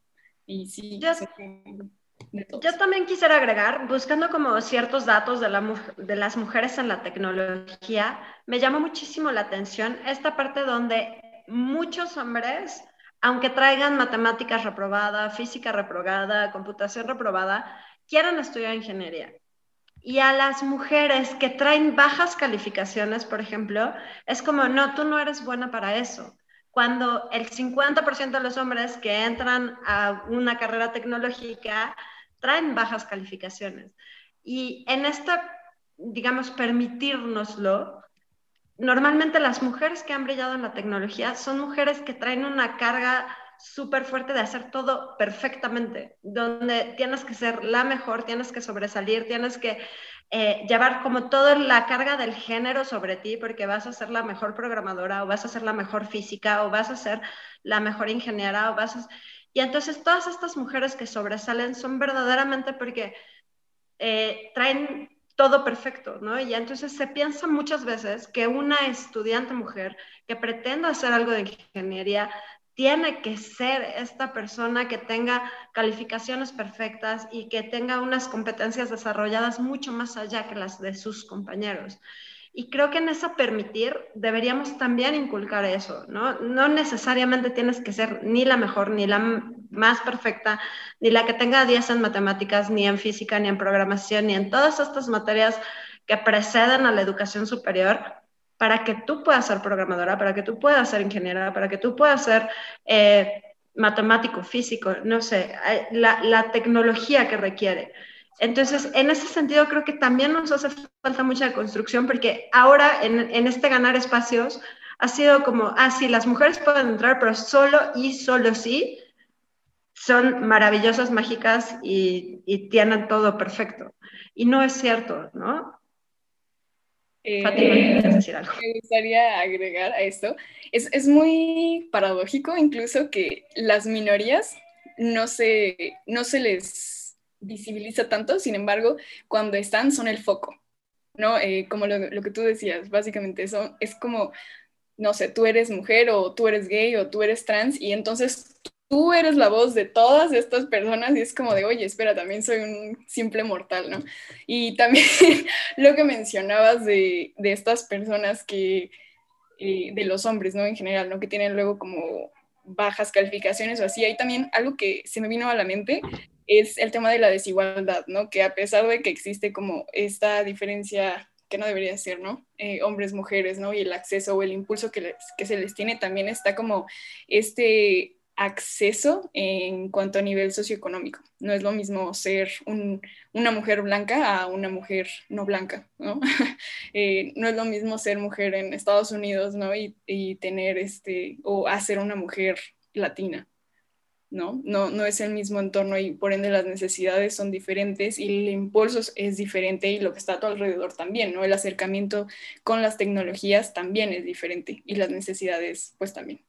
Y sí, yo también quisiera agregar, buscando como ciertos datos de, la, de las mujeres en la tecnología, me llama muchísimo la atención esta parte donde muchos hombres, aunque traigan matemáticas reprobada, física reprobada, computación reprobada, quieran estudiar ingeniería. Y a las mujeres que traen bajas calificaciones, por ejemplo, es como, no, tú no eres buena para eso cuando el 50% de los hombres que entran a una carrera tecnológica traen bajas calificaciones. Y en esta, digamos, permitirnoslo, normalmente las mujeres que han brillado en la tecnología son mujeres que traen una carga súper fuerte de hacer todo perfectamente, donde tienes que ser la mejor, tienes que sobresalir, tienes que eh, llevar como toda la carga del género sobre ti porque vas a ser la mejor programadora o vas a ser la mejor física o vas a ser la mejor ingeniera o vas a... Y entonces todas estas mujeres que sobresalen son verdaderamente porque eh, traen todo perfecto, ¿no? Y entonces se piensa muchas veces que una estudiante mujer que pretenda hacer algo de ingeniería tiene que ser esta persona que tenga calificaciones perfectas y que tenga unas competencias desarrolladas mucho más allá que las de sus compañeros. Y creo que en esa permitir deberíamos también inculcar eso, ¿no? No necesariamente tienes que ser ni la mejor, ni la más perfecta, ni la que tenga 10 en matemáticas, ni en física, ni en programación, ni en todas estas materias que preceden a la educación superior, para que tú puedas ser programadora, para que tú puedas ser ingeniera, para que tú puedas ser eh, matemático, físico, no sé, la, la, tecnología que requiere. Entonces, en ese sentido, creo que también nos hace falta mucha construcción, porque ahora en, en este ganar espacios ha sido como, ah, sí, las mujeres pueden entrar, pero solo y solo sí son maravillosas, mágicas y, y tienen todo perfecto. Y no es cierto, ¿no? Eh, decir algo? Me gustaría agregar a esto. Es, es, muy paradójico incluso que las minorías no se, no se les visibiliza tanto, sin embargo, cuando están son el foco, ¿no? Eh, como lo, lo, que tú decías, básicamente eso es como, no sé, tú eres mujer o tú eres gay o tú eres trans y entonces tú eres la voz de todas estas personas y es como de, oye, espera, también soy un simple mortal, ¿no? Y también lo que mencionabas de, de estas personas que, eh, de los hombres, ¿no? En general, ¿no? Que tienen luego como bajas calificaciones o así. Hay también algo que se me vino a la mente, es el tema de la desigualdad, ¿no? Que a pesar de que existe como esta diferencia que no debería ser, ¿no? Eh, hombres, mujeres, ¿no? Y el acceso o el impulso que, que se les tiene, también está como este acceso en cuanto a nivel socioeconómico. No es lo mismo ser una mujer blanca a una mujer no blanca, ¿no? Eh, no es lo mismo ser mujer en Estados Unidos, ¿no? Y, y, tener este, o hacer una mujer latina, ¿no? ¿no? No es el mismo entorno y por ende las necesidades son diferentes y el impulso es diferente y lo que está a tu alrededor también, ¿no? El acercamiento con las tecnologías también es diferente y las necesidades pues también.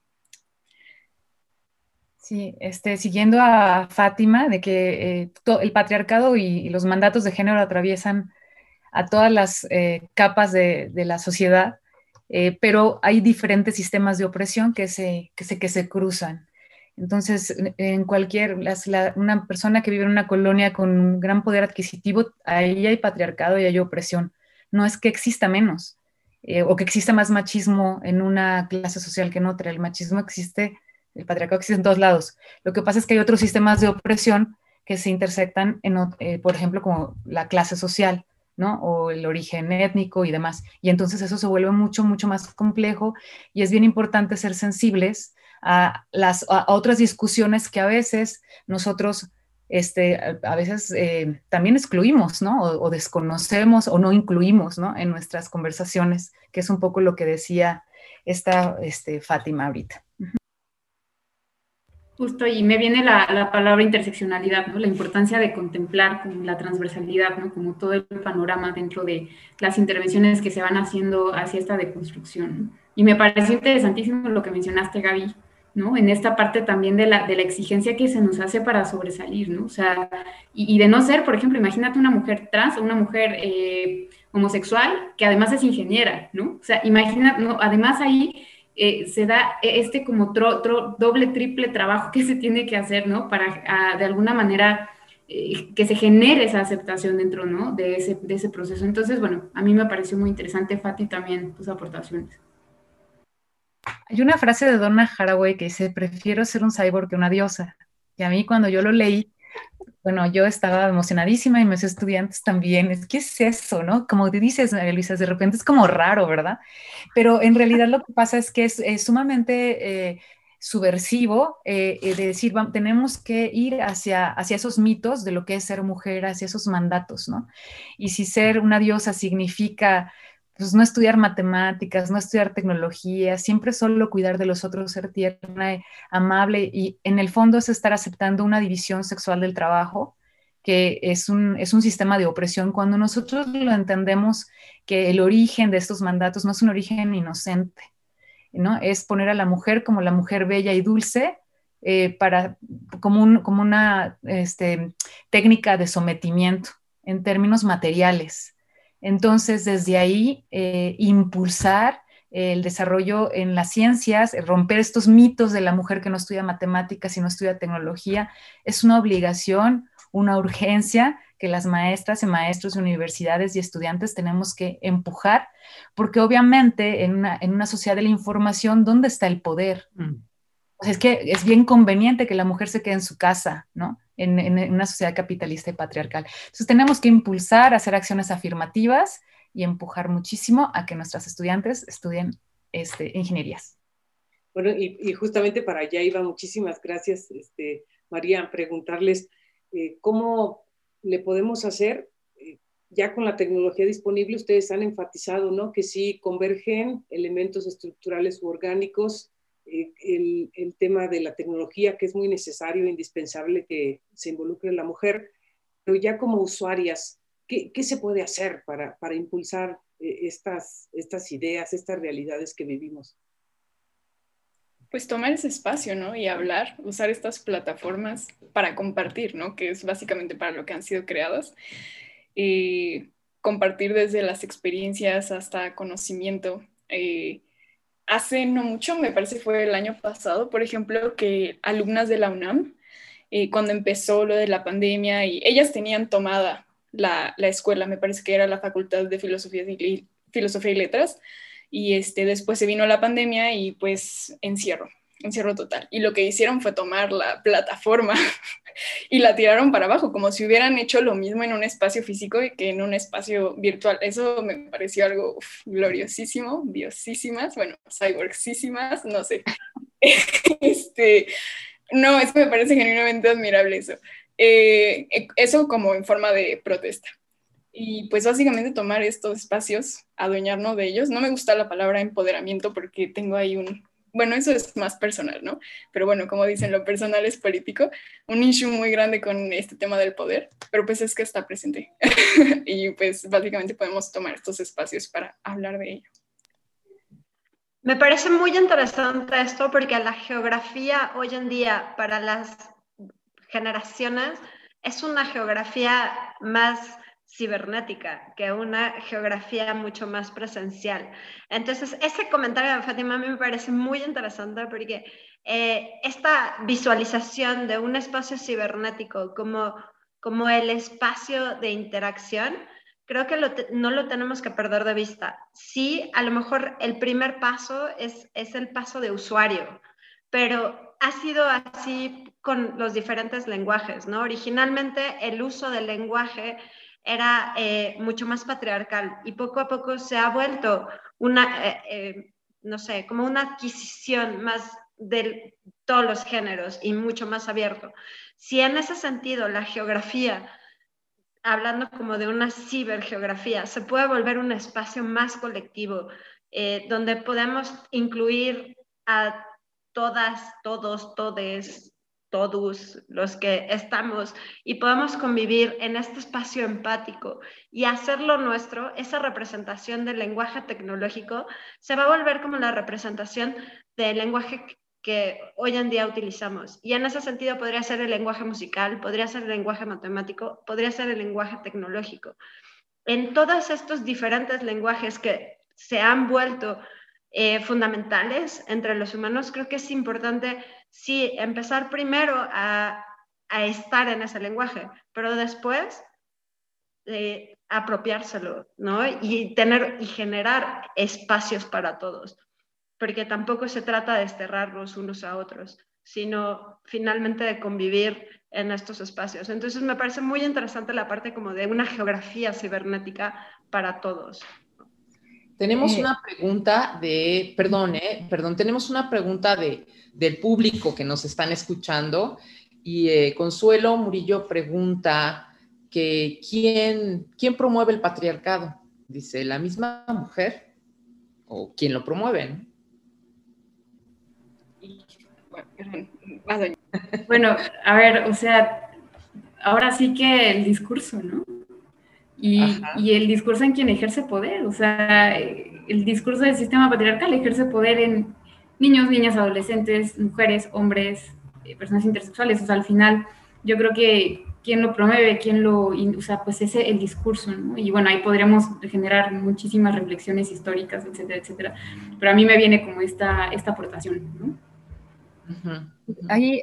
Sí, este, siguiendo a Fátima, de que eh, el patriarcado y, los mandatos de género atraviesan a todas las eh, capas de, la sociedad, eh, pero hay diferentes sistemas de opresión que se, que se, que se cruzan. Entonces, en cualquier, una persona que vive en una colonia con un gran poder adquisitivo, ahí hay patriarcado y hay opresión. No es que exista menos o que exista más machismo en una clase social que en otra. El machismo existe el patriarcado existe en todos lados. Lo que pasa es que hay otros sistemas de opresión que se intersectan, en, eh, por ejemplo, como la clase social, ¿no? O el origen étnico y demás. Y entonces eso se vuelve mucho, mucho más complejo y es bien importante ser sensibles a, las, otras discusiones que a veces nosotros, este, a, veces eh, también excluimos, ¿no? O, desconocemos o no incluimos, ¿no? En nuestras conversaciones, que es un poco lo que decía esta este, Fátima ahorita. Justo, y me viene la, palabra interseccionalidad, ¿no? La importancia de contemplar como la transversalidad, ¿no? Como todo el panorama dentro de las intervenciones que se van haciendo hacia esta deconstrucción. Y me parece interesantísimo lo que mencionaste, Gaby, ¿no? En esta parte también de la, de la exigencia que se nos hace para sobresalir, ¿no? O sea, y, de no ser, por ejemplo, imagínate una mujer trans o una mujer eh, homosexual que además es ingeniera, ¿no? O sea, imagina, ¿no? además ahí eh, se da este como doble, triple trabajo que se tiene que hacer, ¿no? Para de alguna manera eh, que se genere esa aceptación dentro, ¿no? De ese, de ese proceso. Entonces, bueno, a mí me pareció muy interesante, Fati, también tus aportaciones. Hay una frase de Donna Haraway que dice, prefiero ser un cyborg que una diosa. Y a mí cuando yo lo leí, bueno, yo estaba emocionadísima y mis estudiantes también. Que es eso, ¿no? Como te dices, María Luisa, de repente es como raro, ¿verdad? Pero en realidad lo que pasa es que es, sumamente eh, subversivo eh, eh, de decir, tenemos que ir hacia, hacia esos mitos de lo que es ser mujer, hacia esos mandatos, ¿no? Y si ser una diosa significa pues no estudiar matemáticas, no estudiar tecnología, siempre solo cuidar de los otros, ser tierna, amable y en el fondo es estar aceptando una división sexual del trabajo que es un, es un sistema de opresión. Cuando nosotros lo entendemos que el origen de estos mandatos no es un origen inocente, ¿no? Es poner a la mujer como la mujer bella y dulce eh, para, como, como una este, técnica de sometimiento en términos materiales entonces, desde ahí, eh, impulsar el desarrollo en las ciencias, romper estos mitos de la mujer que no estudia matemáticas y no estudia tecnología, es una obligación, una urgencia que las maestras y maestros de universidades y estudiantes tenemos que empujar, porque obviamente en una, sociedad de la información, ¿dónde está el poder? Mm. Es que es bien conveniente que la mujer se quede en su casa, ¿no? en, una sociedad capitalista y patriarcal. Entonces tenemos que impulsar, hacer acciones afirmativas y empujar muchísimo a que nuestras estudiantes estudien este, ingenierías. Bueno, y, justamente para allá iba, muchísimas gracias, este, María, preguntarles eh, cómo le podemos hacer, eh, ya con la tecnología disponible, ustedes han enfatizado, ¿no? Que sí convergen elementos estructurales u orgánicos eh, el, tema de la tecnología, que es muy necesario, indispensable que se involucre la mujer, pero ya como usuarias, ¿qué, se puede hacer para, impulsar eh, estas, estas ideas, estas realidades que vivimos? Pues tomar ese espacio, ¿no? Y hablar, usar estas plataformas para compartir, ¿no? Que es básicamente para lo que han sido creadas. Y compartir desde las experiencias hasta conocimiento. Eh, hace no mucho, me parece fue el año pasado, por ejemplo, que alumnas de la UNAM, eh, cuando empezó lo de la pandemia, y ellas tenían tomada la, la, escuela, me parece que era la Facultad de Filosofía y, Filosofía y Letras, y este, después se vino la pandemia y pues encierro encierro total. Y lo que hicieron fue tomar la plataforma y la tiraron para abajo, como si hubieran hecho lo mismo en un espacio físico que en un espacio virtual. Eso me pareció algo gloriosísimo, diosísimas, bueno, cyborgsísimas, no sé. este, no, eso me parece genuinamente admirable eso. Eh, eso como en forma de protesta. Y pues básicamente tomar estos espacios, adueñarnos de ellos. No me gusta la palabra empoderamiento porque tengo ahí un bueno, eso es más personal, ¿no? Pero bueno, como dicen, lo personal es político, un issue muy grande con este tema del poder, pero pues es que está presente. y pues básicamente podemos tomar estos espacios para hablar de ello. Me parece muy interesante esto porque la geografía hoy en día para las generaciones es una geografía más cibernética que una geografía mucho más presencial. Entonces, ese comentario de Fátima me parece muy interesante porque eh, esta visualización de un espacio cibernético como, como el espacio de interacción, creo que no lo tenemos que perder de vista. Sí, a lo mejor el primer paso es, es el paso de usuario, pero ha sido así con los diferentes lenguajes, ¿no? Originalmente el uso del lenguaje era eh, mucho más patriarcal y poco a poco se ha vuelto una, eh, eh, no sé, como una adquisición más de todos los géneros y mucho más abierto. Si en ese sentido la geografía, hablando como de una cibergeografía, se puede volver un espacio más colectivo, donde podemos incluir a todas, todos, todes, todos los que estamos y podemos convivir en este espacio empático y hacerlo nuestro, esa representación del lenguaje tecnológico se va a volver como la representación del lenguaje que hoy en día utilizamos. Y en ese sentido podría ser el lenguaje musical, podría ser el lenguaje matemático, podría ser el lenguaje tecnológico. En todos estos diferentes lenguajes que se han vuelto eh, fundamentales entre los humanos, creo que es importante sí, empezar primero a, estar en ese lenguaje, pero después eh, apropiárselo, ¿no? Y tener y generar espacios para todos, porque tampoco se trata de desterrarlos unos a otros, sino finalmente de convivir en estos espacios. Entonces me parece muy interesante la parte como de una geografía cibernética para todos. Tenemos eh, una pregunta de, perdón, eh, perdón, tenemos una pregunta de, del público que nos están escuchando y eh, Consuelo Murillo pregunta que ¿quién, quién promueve el patriarcado. Dice, ¿la misma mujer o quién lo promueve? Bueno, a ver, o sea, ahora sí que el discurso, ¿no? Y, el discurso en quien ejerce poder, o sea, el discurso del sistema patriarcal ejerce poder en niños, niñas, adolescentes, mujeres, hombres, eh, personas intersexuales, o sea, al final yo creo que quien lo promueve, quien lo, o sea, pues ese el discurso, ¿no? Y bueno, ahí podríamos generar muchísimas reflexiones históricas, etcétera, etcétera, pero a mí me viene como esta, esta aportación, ¿no?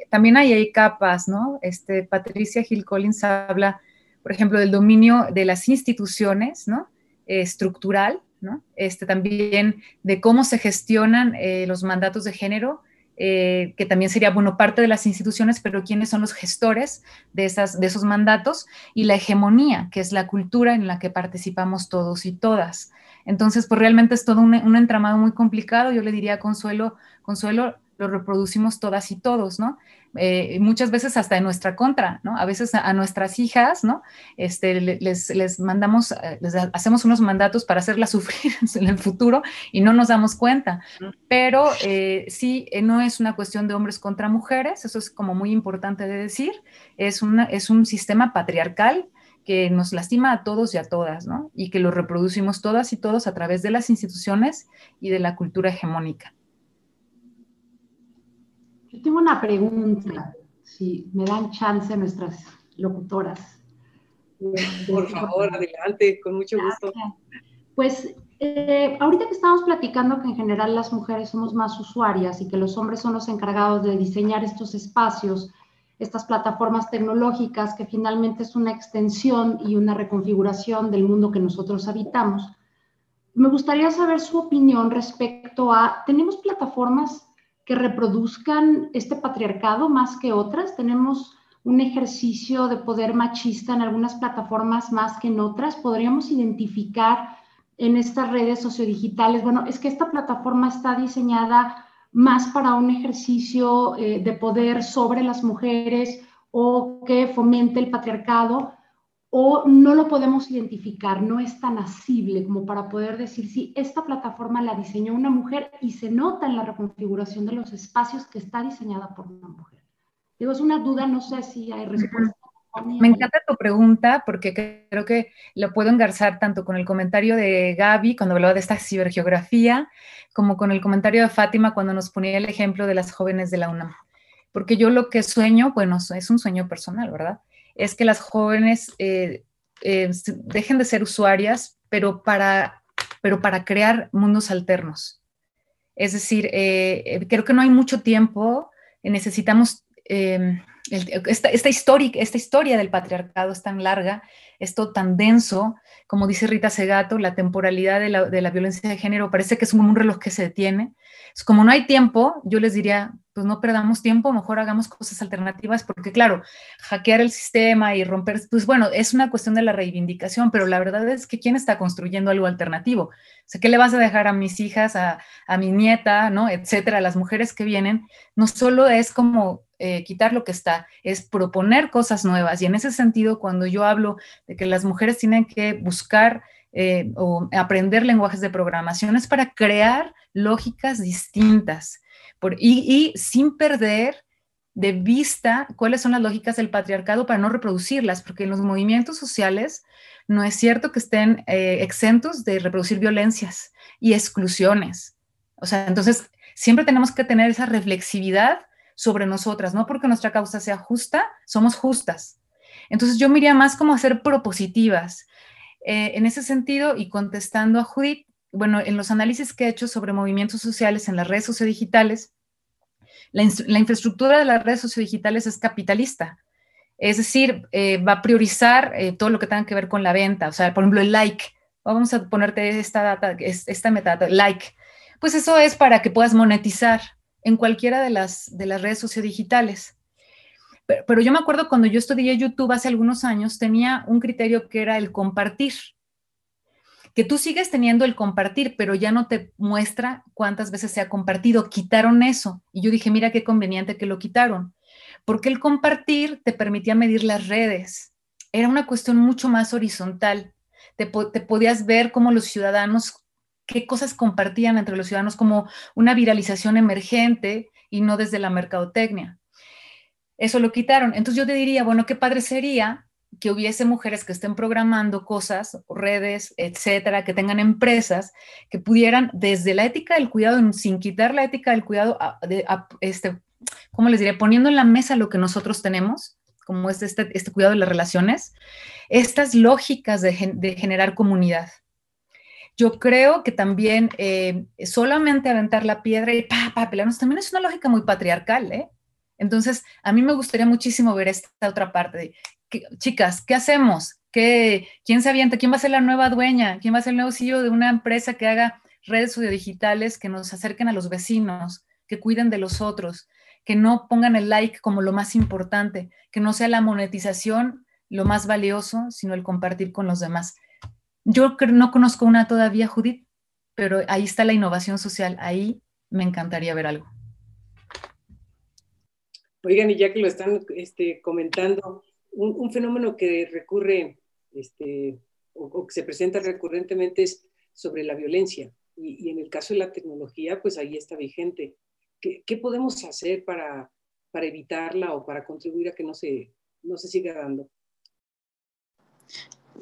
también hay, hay capas, ¿no? Este, Patricia Gil Collins habla por ejemplo, del dominio de las instituciones, ¿no? estructural, ¿no? Este, también de cómo se gestionan eh, los mandatos de género, eh, que también sería, bueno, parte de las instituciones, pero quiénes son los gestores de, esas, de esos mandatos, y la hegemonía, que es la cultura en la que participamos todos y todas. Entonces, pues realmente es todo un, un entramado muy complicado. Yo le diría a Consuelo, Consuelo, lo reproducimos todas y todos, ¿no? Eh, muchas veces hasta en nuestra contra, ¿no? A veces a, nuestras hijas, ¿no? Este, les, les mandamos, eh, les hacemos unos mandatos para hacerlas sufrir en el futuro y no nos damos cuenta. Pero eh, sí, no es una cuestión de hombres contra mujeres, eso es como muy importante de decir, es, una, es un sistema patriarcal que nos lastima a todos y a todas, ¿no? Y que lo reproducimos todas y todos a través de las instituciones y de la cultura hegemónica. Tengo una pregunta, si me dan chance nuestras locutoras. Por favor, adelante, con mucho gusto. Pues eh, ahorita que estamos platicando que en general las mujeres somos más usuarias y que los hombres son los encargados de diseñar estos espacios, estas plataformas tecnológicas, que finalmente es una extensión y una reconfiguración del mundo que nosotros habitamos. Me gustaría saber su opinión respecto a, ¿tenemos plataformas que reproduzcan este patriarcado más que otras. Tenemos un ejercicio de poder machista en algunas plataformas más que en otras. Podríamos identificar en estas redes sociodigitales, bueno, es que esta plataforma está diseñada más para un ejercicio eh, de poder sobre las mujeres o que fomente el patriarcado o no lo podemos identificar, no es tan asible como para poder decir si esta plataforma la diseñó una mujer y se nota en la reconfiguración de los espacios que está diseñada por una mujer. Digo, es una duda, no sé si hay respuesta. Me encanta tu pregunta porque creo que lo puedo engarzar tanto con el comentario de Gaby cuando hablaba de esta cibergeografía, como con el comentario de Fátima cuando nos ponía el ejemplo de las jóvenes de la UNAM. Porque yo lo que sueño, bueno, es un sueño personal, ¿verdad? Es que las jóvenes eh, eh, dejen de ser usuarias, pero para, pero para crear mundos alternos. Es decir, eh, creo que no hay mucho tiempo, necesitamos esta, esta, historia, esta historia del patriarcado es tan larga, esto tan denso, como dice Rita Segato, la temporalidad de la, de la violencia de género parece que es como un reloj que se detiene. Como no hay tiempo, yo les diría, pues no perdamos tiempo, mejor hagamos cosas alternativas, porque claro, hackear el sistema y romper, pues bueno, es una cuestión de la reivindicación, pero la verdad es que ¿quién está construyendo algo alternativo? O sea, ¿qué le vas a dejar a mis hijas, a, mi nieta, ¿no? Etcétera, a las mujeres que vienen? No solo es como eh, quitar lo que está, es proponer cosas nuevas. Y en ese sentido, cuando yo hablo de que las mujeres tienen que buscar eh, o aprender lenguajes de programación, es para crear lógicas distintas y, sin perder de vista cuáles son las lógicas del patriarcado para no reproducirlas, porque en los movimientos sociales no es cierto que estén eh, exentos de reproducir violencias y exclusiones. O sea, entonces siempre tenemos que tener esa reflexividad sobre nosotras, no porque nuestra causa sea justa, somos justas. Entonces yo miraría más como hacer propositivas. Eh, en ese sentido, y contestando a Judith, bueno, en los análisis que he hecho sobre movimientos sociales en las redes sociodigitales, la, la infraestructura de las redes sociodigitales es capitalista. Es decir, eh, va a priorizar eh, todo lo que tenga que ver con la venta. O sea, por ejemplo, el like. Vamos a ponerte esta data, esta metadata, like. Pues eso es para que puedas monetizar en cualquiera de las, de las redes sociodigitales. Pero, pero yo me acuerdo cuando yo estudié YouTube hace algunos años, tenía un criterio que era el compartir. Que tú sigues teniendo el compartir, pero ya no te muestra cuántas veces se ha compartido. Quitaron eso. Y yo dije, mira qué conveniente que lo quitaron. Porque el compartir te permitía medir las redes. Era una cuestión mucho más horizontal. Te, te podías ver cómo los ciudadanos qué cosas compartían entre los ciudadanos como una viralización emergente y no desde la mercadotecnia. Eso lo quitaron. Entonces yo te diría, bueno, qué padre sería que hubiese mujeres que estén programando cosas, redes, etcétera, que tengan empresas que pudieran desde la ética del cuidado, sin quitar la ética del cuidado, de, este, ¿cómo les diría? Poniendo en la mesa lo que nosotros tenemos, como es este, este cuidado de las relaciones, estas lógicas de, de generar comunidad. Yo creo que también eh, solamente aventar la piedra y pa, pa, pelearnos también es una lógica muy patriarcal, ¿eh? Entonces, a mí me gustaría muchísimo ver esta otra parte chicas, ¿qué hacemos? ¿Qué, ¿Quién se avienta? ¿Quién va a ser la nueva dueña? ¿Quién va a ser el nuevo CEO de una empresa que haga redes digitales que nos acerquen a los vecinos, que cuiden de los otros, que no pongan el like como lo más importante, que no sea la monetización lo más valioso, sino el compartir con los demás? Yo no conozco una todavía, Judith, pero ahí está la innovación social, ahí me encantaría ver algo. Oigan, y ya que lo están este, comentando, un, fenómeno que recurre este, o, que se presenta recurrentemente es sobre la violencia. Y, en el caso de la tecnología, pues ahí está vigente. ¿Qué, podemos hacer para, para, evitarla o para contribuir a que no se, no se siga dando?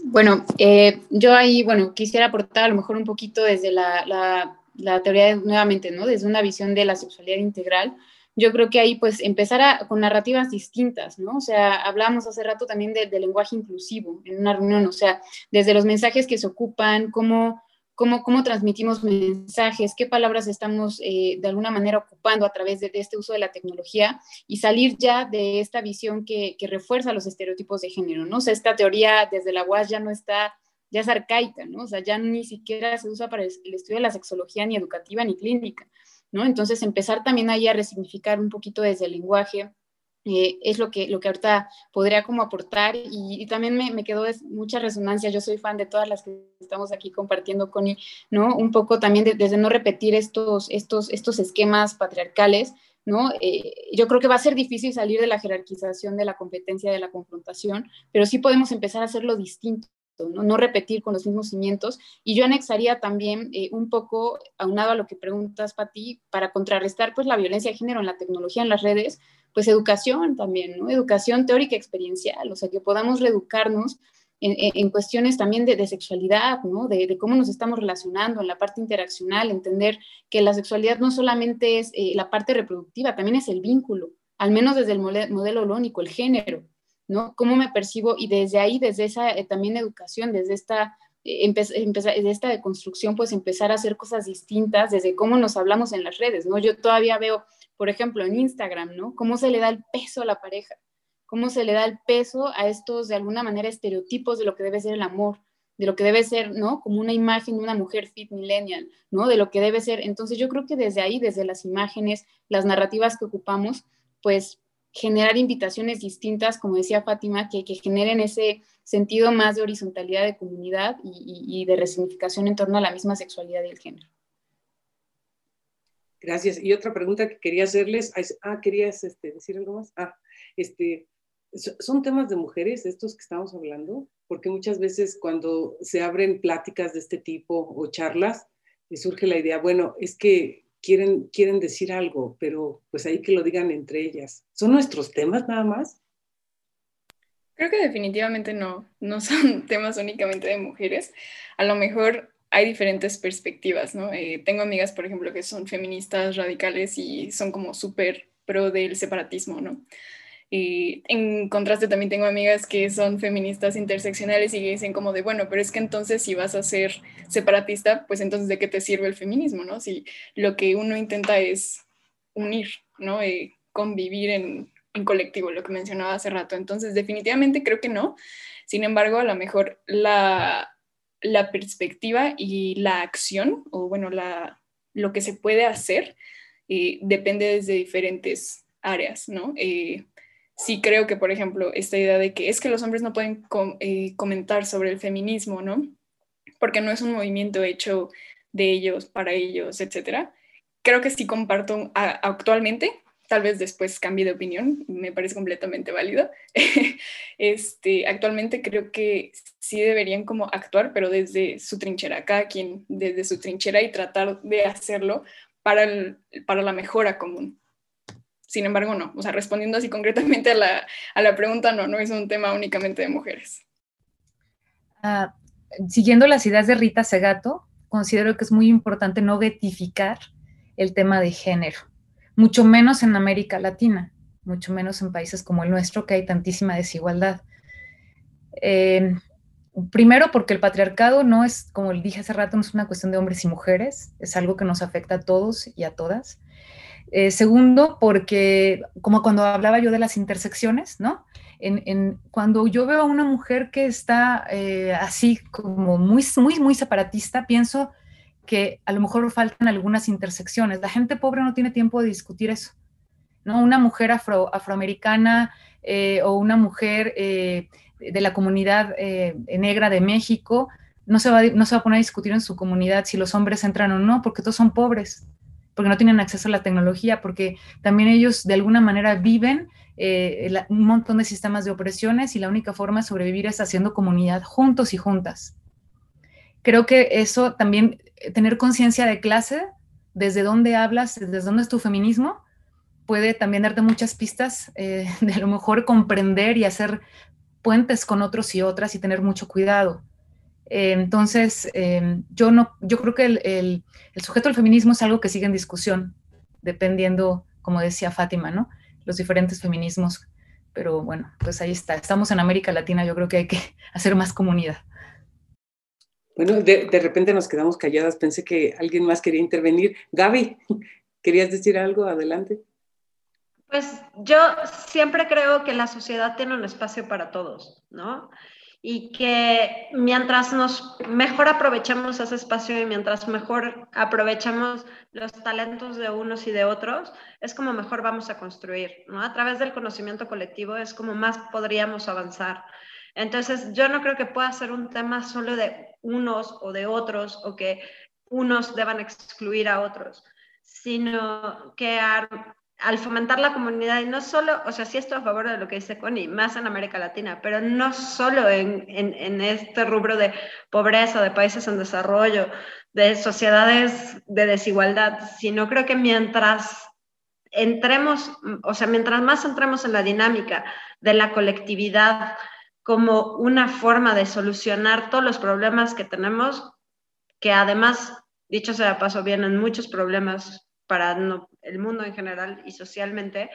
Bueno, eh, yo ahí, bueno, quisiera aportar a lo mejor un poquito desde la, la, teoría, nuevamente, ¿no? Desde una visión de la sexualidad integral. Yo creo que ahí, pues, empezar con narrativas distintas, ¿no? O sea, hablamos hace rato también del lenguaje inclusivo en una reunión, o sea, desde los mensajes que se ocupan, cómo cómo, transmitimos mensajes, qué palabras estamos eh, de alguna manera ocupando a través de, este uso de la tecnología y salir ya de esta visión que, refuerza los estereotipos de género, ¿no? O sea, esta teoría desde la UAS ya no está, ya es arcaica, ¿no? O sea, ya ni siquiera se usa para el estudio de la sexología ni educativa ni clínica, ¿no? Entonces, empezar también ahí a resignificar un poquito desde el lenguaje, eh, es lo que, lo que ahorita podría como aportar y, también me, me, quedó mucha resonancia, yo soy fan de todas las que estamos aquí compartiendo con ¿no? Un poco también desde no repetir estos, estos, estos esquemas patriarcales, ¿no? Eh, yo creo que va a ser difícil salir de la jerarquización de la competencia, de la confrontación, pero sí podemos empezar a hacerlo distinto, ¿no? repetir con los mismos cimientos. Y yo anexaría también eh, un poco, aunado a lo que preguntas, Pati, para contrarrestar pues la violencia de género en la tecnología, en las redes, pues educación también, ¿no? Educación teórica experiencial, o sea, que podamos reeducarnos en, cuestiones también de, sexualidad, ¿no? De, cómo nos estamos relacionando en la parte interaccional, entender que la sexualidad no solamente es eh, la parte reproductiva, también es el vínculo, al menos desde el modelo holónico, el género, ¿no? Cómo me percibo y desde ahí, desde esa eh, también educación, desde esta, eh, desde esta deconstrucción, pues empezar a hacer cosas distintas desde cómo nos hablamos en las redes, ¿no? Yo todavía veo, por ejemplo, en Instagram, ¿no? Cómo se le da el peso a la pareja, cómo se le da el peso a estos, de alguna manera, estereotipos de lo que debe ser el amor, de lo que debe ser, ¿no? Como una imagen de una mujer fit millennial, ¿no? De lo que debe ser. Entonces yo creo que desde ahí, desde las imágenes, las narrativas que ocupamos, pues generar invitaciones distintas, como decía Fátima, que, generen ese sentido más de horizontalidad de comunidad y, de resignificación en torno a la misma sexualidad y el género. Gracias. Y otra pregunta que quería hacerles, ah, querías este, decir algo más. Ah, este, ¿Son temas de mujeres estos que estamos hablando? Porque muchas veces cuando se abren pláticas de este tipo o charlas, surge la idea, bueno, es que quieren, quieren decir algo, pero pues ahí que lo digan entre ellas. ¿Son nuestros temas nada más? Creo que definitivamente no, no son temas únicamente de mujeres. A lo mejor hay diferentes perspectivas, ¿no? Eh, tengo amigas, por ejemplo, que son feministas radicales y son como súper pro del separatismo, ¿no? Y en contraste también tengo amigas que son feministas interseccionales y dicen como de, bueno, pero es que entonces si vas a ser separatista, pues entonces de qué te sirve el feminismo, ¿no? Si lo que uno intenta es unir, ¿no? Eh, convivir en, en colectivo, lo que mencionaba hace rato. Entonces, definitivamente creo que no. Sin embargo, a lo mejor la, la perspectiva y la acción, o bueno, la, lo que se puede hacer, eh, depende desde diferentes áreas, ¿no? Eh, sí creo que, por ejemplo, esta idea de que es que los hombres no pueden eh, comentar sobre el feminismo, ¿no? Porque no es un movimiento hecho de ellos, para ellos, etcétera. Creo que sí comparto actualmente, tal vez después cambie de opinión, me parece completamente válido. este, actualmente creo que sí deberían como actuar, pero desde su trinchera, cada quien desde su trinchera y tratar de hacerlo para, para la mejora común. Sin embargo, no. O sea, respondiendo así concretamente a la, a la pregunta, no, no es un tema únicamente de mujeres. Ah, siguiendo las ideas de Rita Segato, considero que es muy importante no getificar el tema de género, mucho menos en América Latina, mucho menos en países como el nuestro, que hay tantísima desigualdad. Eh, primero, porque el patriarcado no es, como dije hace rato, no es una cuestión de hombres y mujeres, es algo que nos afecta a todos y a todas. Eh, segundo, porque como cuando hablaba yo de las intersecciones, ¿no? Cuando yo veo a una mujer que está eh, así como muy, muy, muy separatista, pienso que a lo mejor faltan algunas intersecciones. La gente pobre no tiene tiempo de discutir eso, ¿no? Una mujer afro, afroamericana eh, o una mujer de la comunidad negra de México no se, va, no se va a poner a discutir en su comunidad si los hombres entran o no, porque todos son pobres porque no tienen acceso a la tecnología, porque también ellos de alguna manera viven eh, un montón de sistemas de opresiones y la única forma de sobrevivir es haciendo comunidad juntos y juntas. Creo que eso también, eh, tener conciencia de clase, desde dónde hablas, desde dónde es tu feminismo, puede también darte muchas pistas eh, de a lo mejor comprender y hacer puentes con otros y otras y tener mucho cuidado. Eh, entonces, em, yo, no, yo creo que el, sujeto del feminismo es algo que sigue en discusión, dependiendo, como decía Fátima, ¿no? Los diferentes feminismos. Pero bueno, pues ahí está. Estamos en América Latina, yo creo que hay que hacer más comunidad. Bueno, de, de repente nos quedamos calladas. Pensé que alguien más quería intervenir. Gaby, ¿querías decir algo? Adelante. Pues yo siempre creo que la sociedad tiene un espacio para todos, ¿no? Y que mientras nos mejor aprovechemos ese espacio y mientras mejor aprovechemos los talentos de unos y de otros, es como mejor vamos a construir, ¿no? A través del conocimiento colectivo es como más podríamos avanzar. Entonces, yo no creo que pueda ser un tema solo de unos o de otros o que unos deban excluir a otros, sino que al fomentar la comunidad, y no solo, o sea, sí estoy a favor de lo que dice Connie, más en América Latina, pero no solo en, en, este rubro de pobreza, de países en desarrollo, de sociedades de desigualdad, sino creo que mientras entremos, o sea, mientras más entremos en la dinámica de la colectividad como una forma de solucionar todos los problemas que tenemos, que además, dicho sea paso, vienen muchos problemas para el mundo en general y socialmente,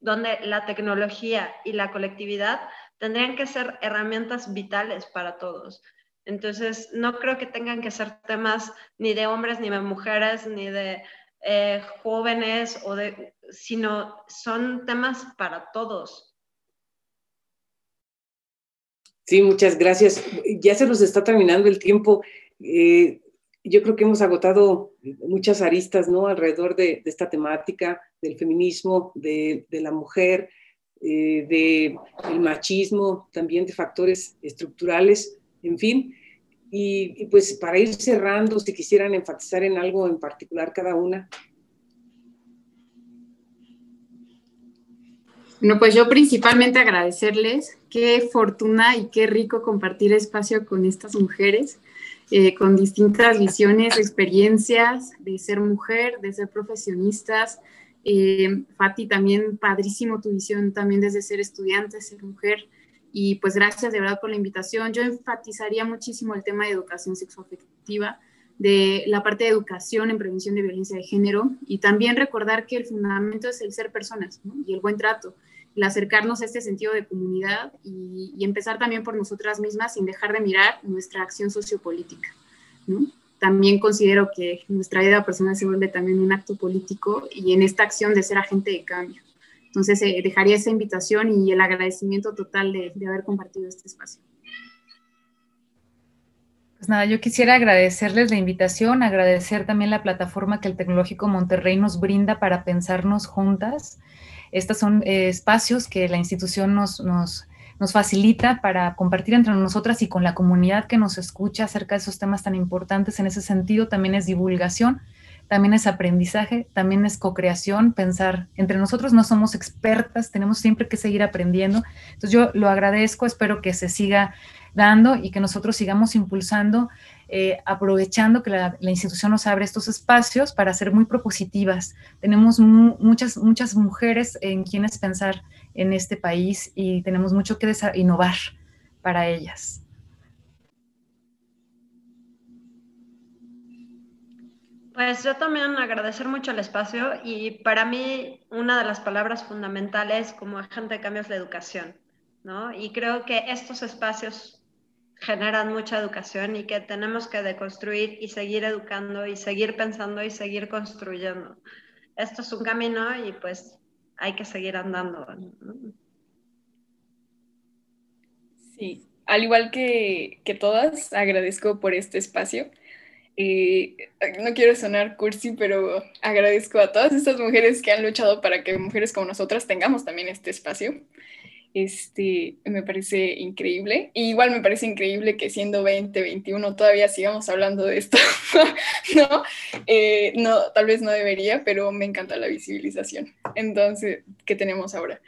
donde la tecnología y la colectividad tendrían que ser herramientas vitales para todos. Entonces, no creo que tengan que ser temas ni de hombres, ni de mujeres, ni de eh, jóvenes, o de, sino son temas para todos. Sí, muchas gracias. Ya se nos está terminando el tiempo. Eh, yo creo que hemos agotado muchas aristas ¿no? alrededor de, esta temática del feminismo, de, la mujer, eh, del machismo, también de factores estructurales, en fin. Y, pues para ir cerrando, si quisieran enfatizar en algo en particular cada una. Bueno, pues yo principalmente agradecerles. Qué fortuna y qué rico compartir espacio con estas mujeres eh, con distintas visiones, experiencias de ser mujer, de ser profesionistas. Eh, Fati, también padrísimo tu visión también desde ser estudiante, ser mujer. Y pues gracias de verdad por la invitación. Yo enfatizaría muchísimo el tema de educación sexoafectiva, de la parte de educación en prevención de violencia de género y también recordar que el fundamento es el ser personas y el buen trato el acercarnos a este sentido de comunidad y, empezar también por nosotras mismas sin dejar de mirar nuestra acción sociopolítica. También considero que nuestra vida personal se vuelve también un acto político y en esta acción de ser agente de cambio. Entonces, eh, dejaría esa invitación y el agradecimiento total de, de haber compartido este espacio. Pues nada, yo quisiera agradecerles la invitación, agradecer también la plataforma que el Tecnológico Monterrey nos brinda para pensarnos juntas estos son eh, espacios que la institución nos, nos, nos, facilita para compartir entre nosotras y con la comunidad que nos escucha acerca de esos temas tan importantes. En ese sentido, también es divulgación, también es aprendizaje, también es co-creación, pensar entre nosotros no somos expertas, tenemos siempre que seguir aprendiendo. Entonces yo lo agradezco, espero que se siga dando y que nosotros sigamos impulsando eh, aprovechando que la, institución nos abre estos espacios para ser muy propositivas. Tenemos muchas, muchas mujeres en quienes pensar en este país y tenemos mucho que innovar para ellas. Pues yo también agradecer mucho el espacio y para mí una de las palabras fundamentales como agente de cambio es la educación, ¿no? Y creo que estos espacios generan mucha educación y que tenemos que deconstruir y seguir educando y seguir pensando y seguir construyendo. Esto es un camino y pues hay que seguir andando. Sí, al igual que, que todas, agradezco por este espacio. Eh, no quiero sonar cursi, pero agradezco a todas estas mujeres que han luchado para que mujeres como nosotras tengamos también este espacio este, me parece increíble. igual me parece increíble que siendo 20, 21 todavía sigamos hablando de esto, ¿no? Eh, no, tal vez no debería, pero me encanta la visibilización. Entonces, ¿qué tenemos ahora?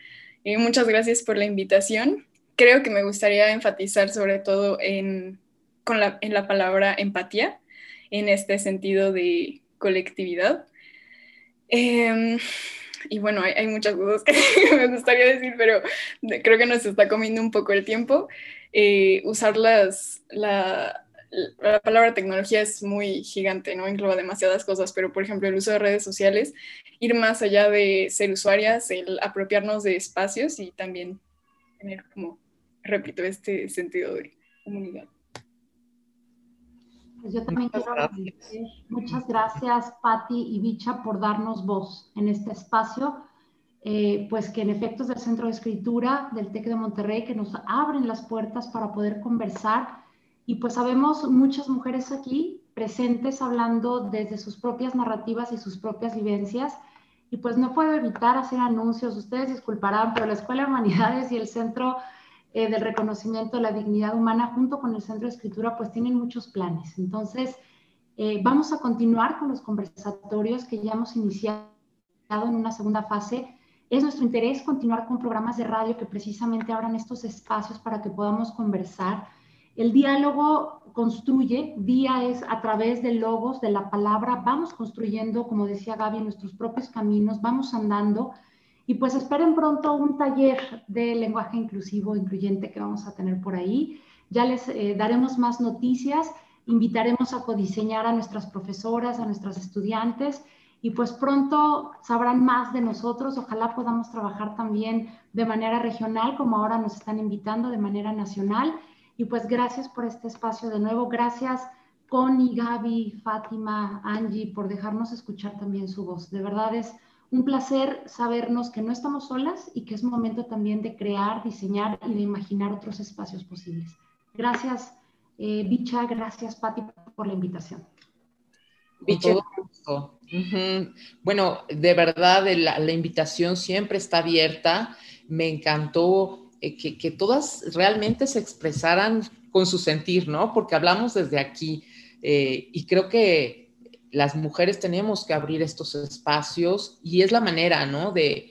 Eh, muchas gracias por la invitación. Creo que me gustaría enfatizar sobre todo en, con la, en la palabra empatía, en este sentido de colectividad. Eh, y bueno, hay, muchas cosas que me gustaría decir, pero creo que nos está comiendo un poco el tiempo. Eh, usar las, la, la, palabra tecnología es muy gigante, ¿no? Engloba demasiadas cosas, pero por ejemplo el uso de redes sociales, ir más allá de ser usuarias, el apropiarnos de espacios y también tener como, repito, este sentido de comunidad. Pues yo también quiero agradecer. Muchas gracias, Patti y Bicha, por darnos voz en este espacio. Eh, pues que en efecto es del Centro de Escritura del TEC de Monterrey que nos abren las puertas para poder conversar. Y pues sabemos muchas mujeres aquí presentes hablando desde sus propias narrativas y sus propias vivencias. Y pues no puedo evitar hacer anuncios. Ustedes disculparán, pero la Escuela de Humanidades y el Centro eh, del reconocimiento de la dignidad humana junto con el Centro de Escritura, pues tienen muchos planes. Entonces, eh, vamos a continuar con los conversatorios que ya hemos iniciado en una segunda fase. Es nuestro interés continuar con programas de radio que precisamente abran estos espacios para que podamos conversar. El diálogo construye, día es a través de logos, de la palabra, vamos construyendo, como decía Gaby, nuestros propios caminos, vamos andando. Y pues esperen pronto un taller de lenguaje inclusivo, incluyente que vamos a tener por ahí. Ya les eh, daremos más noticias, invitaremos a codiseñar a nuestras profesoras, a nuestras estudiantes y pues pronto sabrán más de nosotros. Ojalá podamos trabajar también de manera regional, como ahora nos están invitando, de manera nacional. Y pues gracias por este espacio de nuevo. Gracias Connie, Gaby, Fátima, Angie, por dejarnos escuchar también su voz. De verdad es un placer sabernos que no estamos solas y que es momento también de crear, diseñar y de imaginar otros espacios posibles. Gracias, eh, Bicha, gracias, Pati, por la invitación. Bicha. Bueno, de verdad, la, invitación siempre está abierta. Me encantó eh, que, todas realmente se expresaran con su sentir, ¿no? Porque hablamos desde aquí eh, y creo que las mujeres tenemos que abrir estos espacios y es la manera, ¿no? De,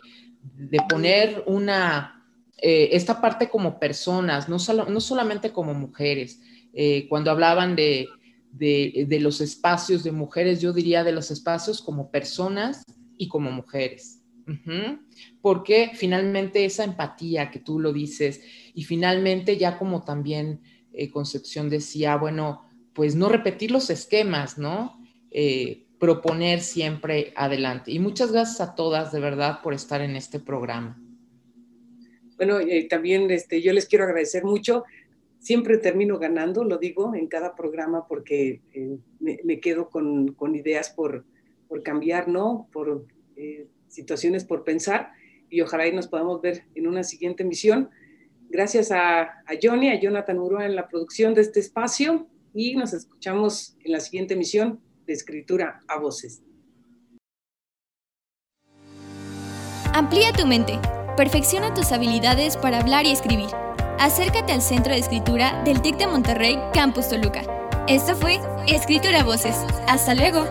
poner una, eh, esta parte como personas, no, no solamente como mujeres. Eh, cuando hablaban de, de, los espacios de mujeres, yo diría de los espacios como personas y como mujeres. Porque finalmente esa empatía que tú lo dices y finalmente ya como también eh, Concepción decía, bueno, pues no repetir los esquemas, ¿no? Proponer siempre adelante. Y muchas gracias a todas de verdad por estar en este programa. Bueno, eh, también este, yo les quiero agradecer mucho. Siempre termino ganando, lo digo en cada programa porque eh, me, quedo con, con, ideas por, por cambiar, ¿no? Por eh, situaciones por pensar y ojalá y nos podamos ver en una siguiente emisión. Gracias a, a Johnny, a Jonathan Uroa en la producción de este espacio y nos escuchamos en la siguiente emisión Escritura a Voces. Amplía tu mente. Perfecciona tus habilidades para hablar y escribir. Acércate al Centro de Escritura del TIC de Monterrey, Campus Toluca. Esto fue Escritura Voces. Hasta luego.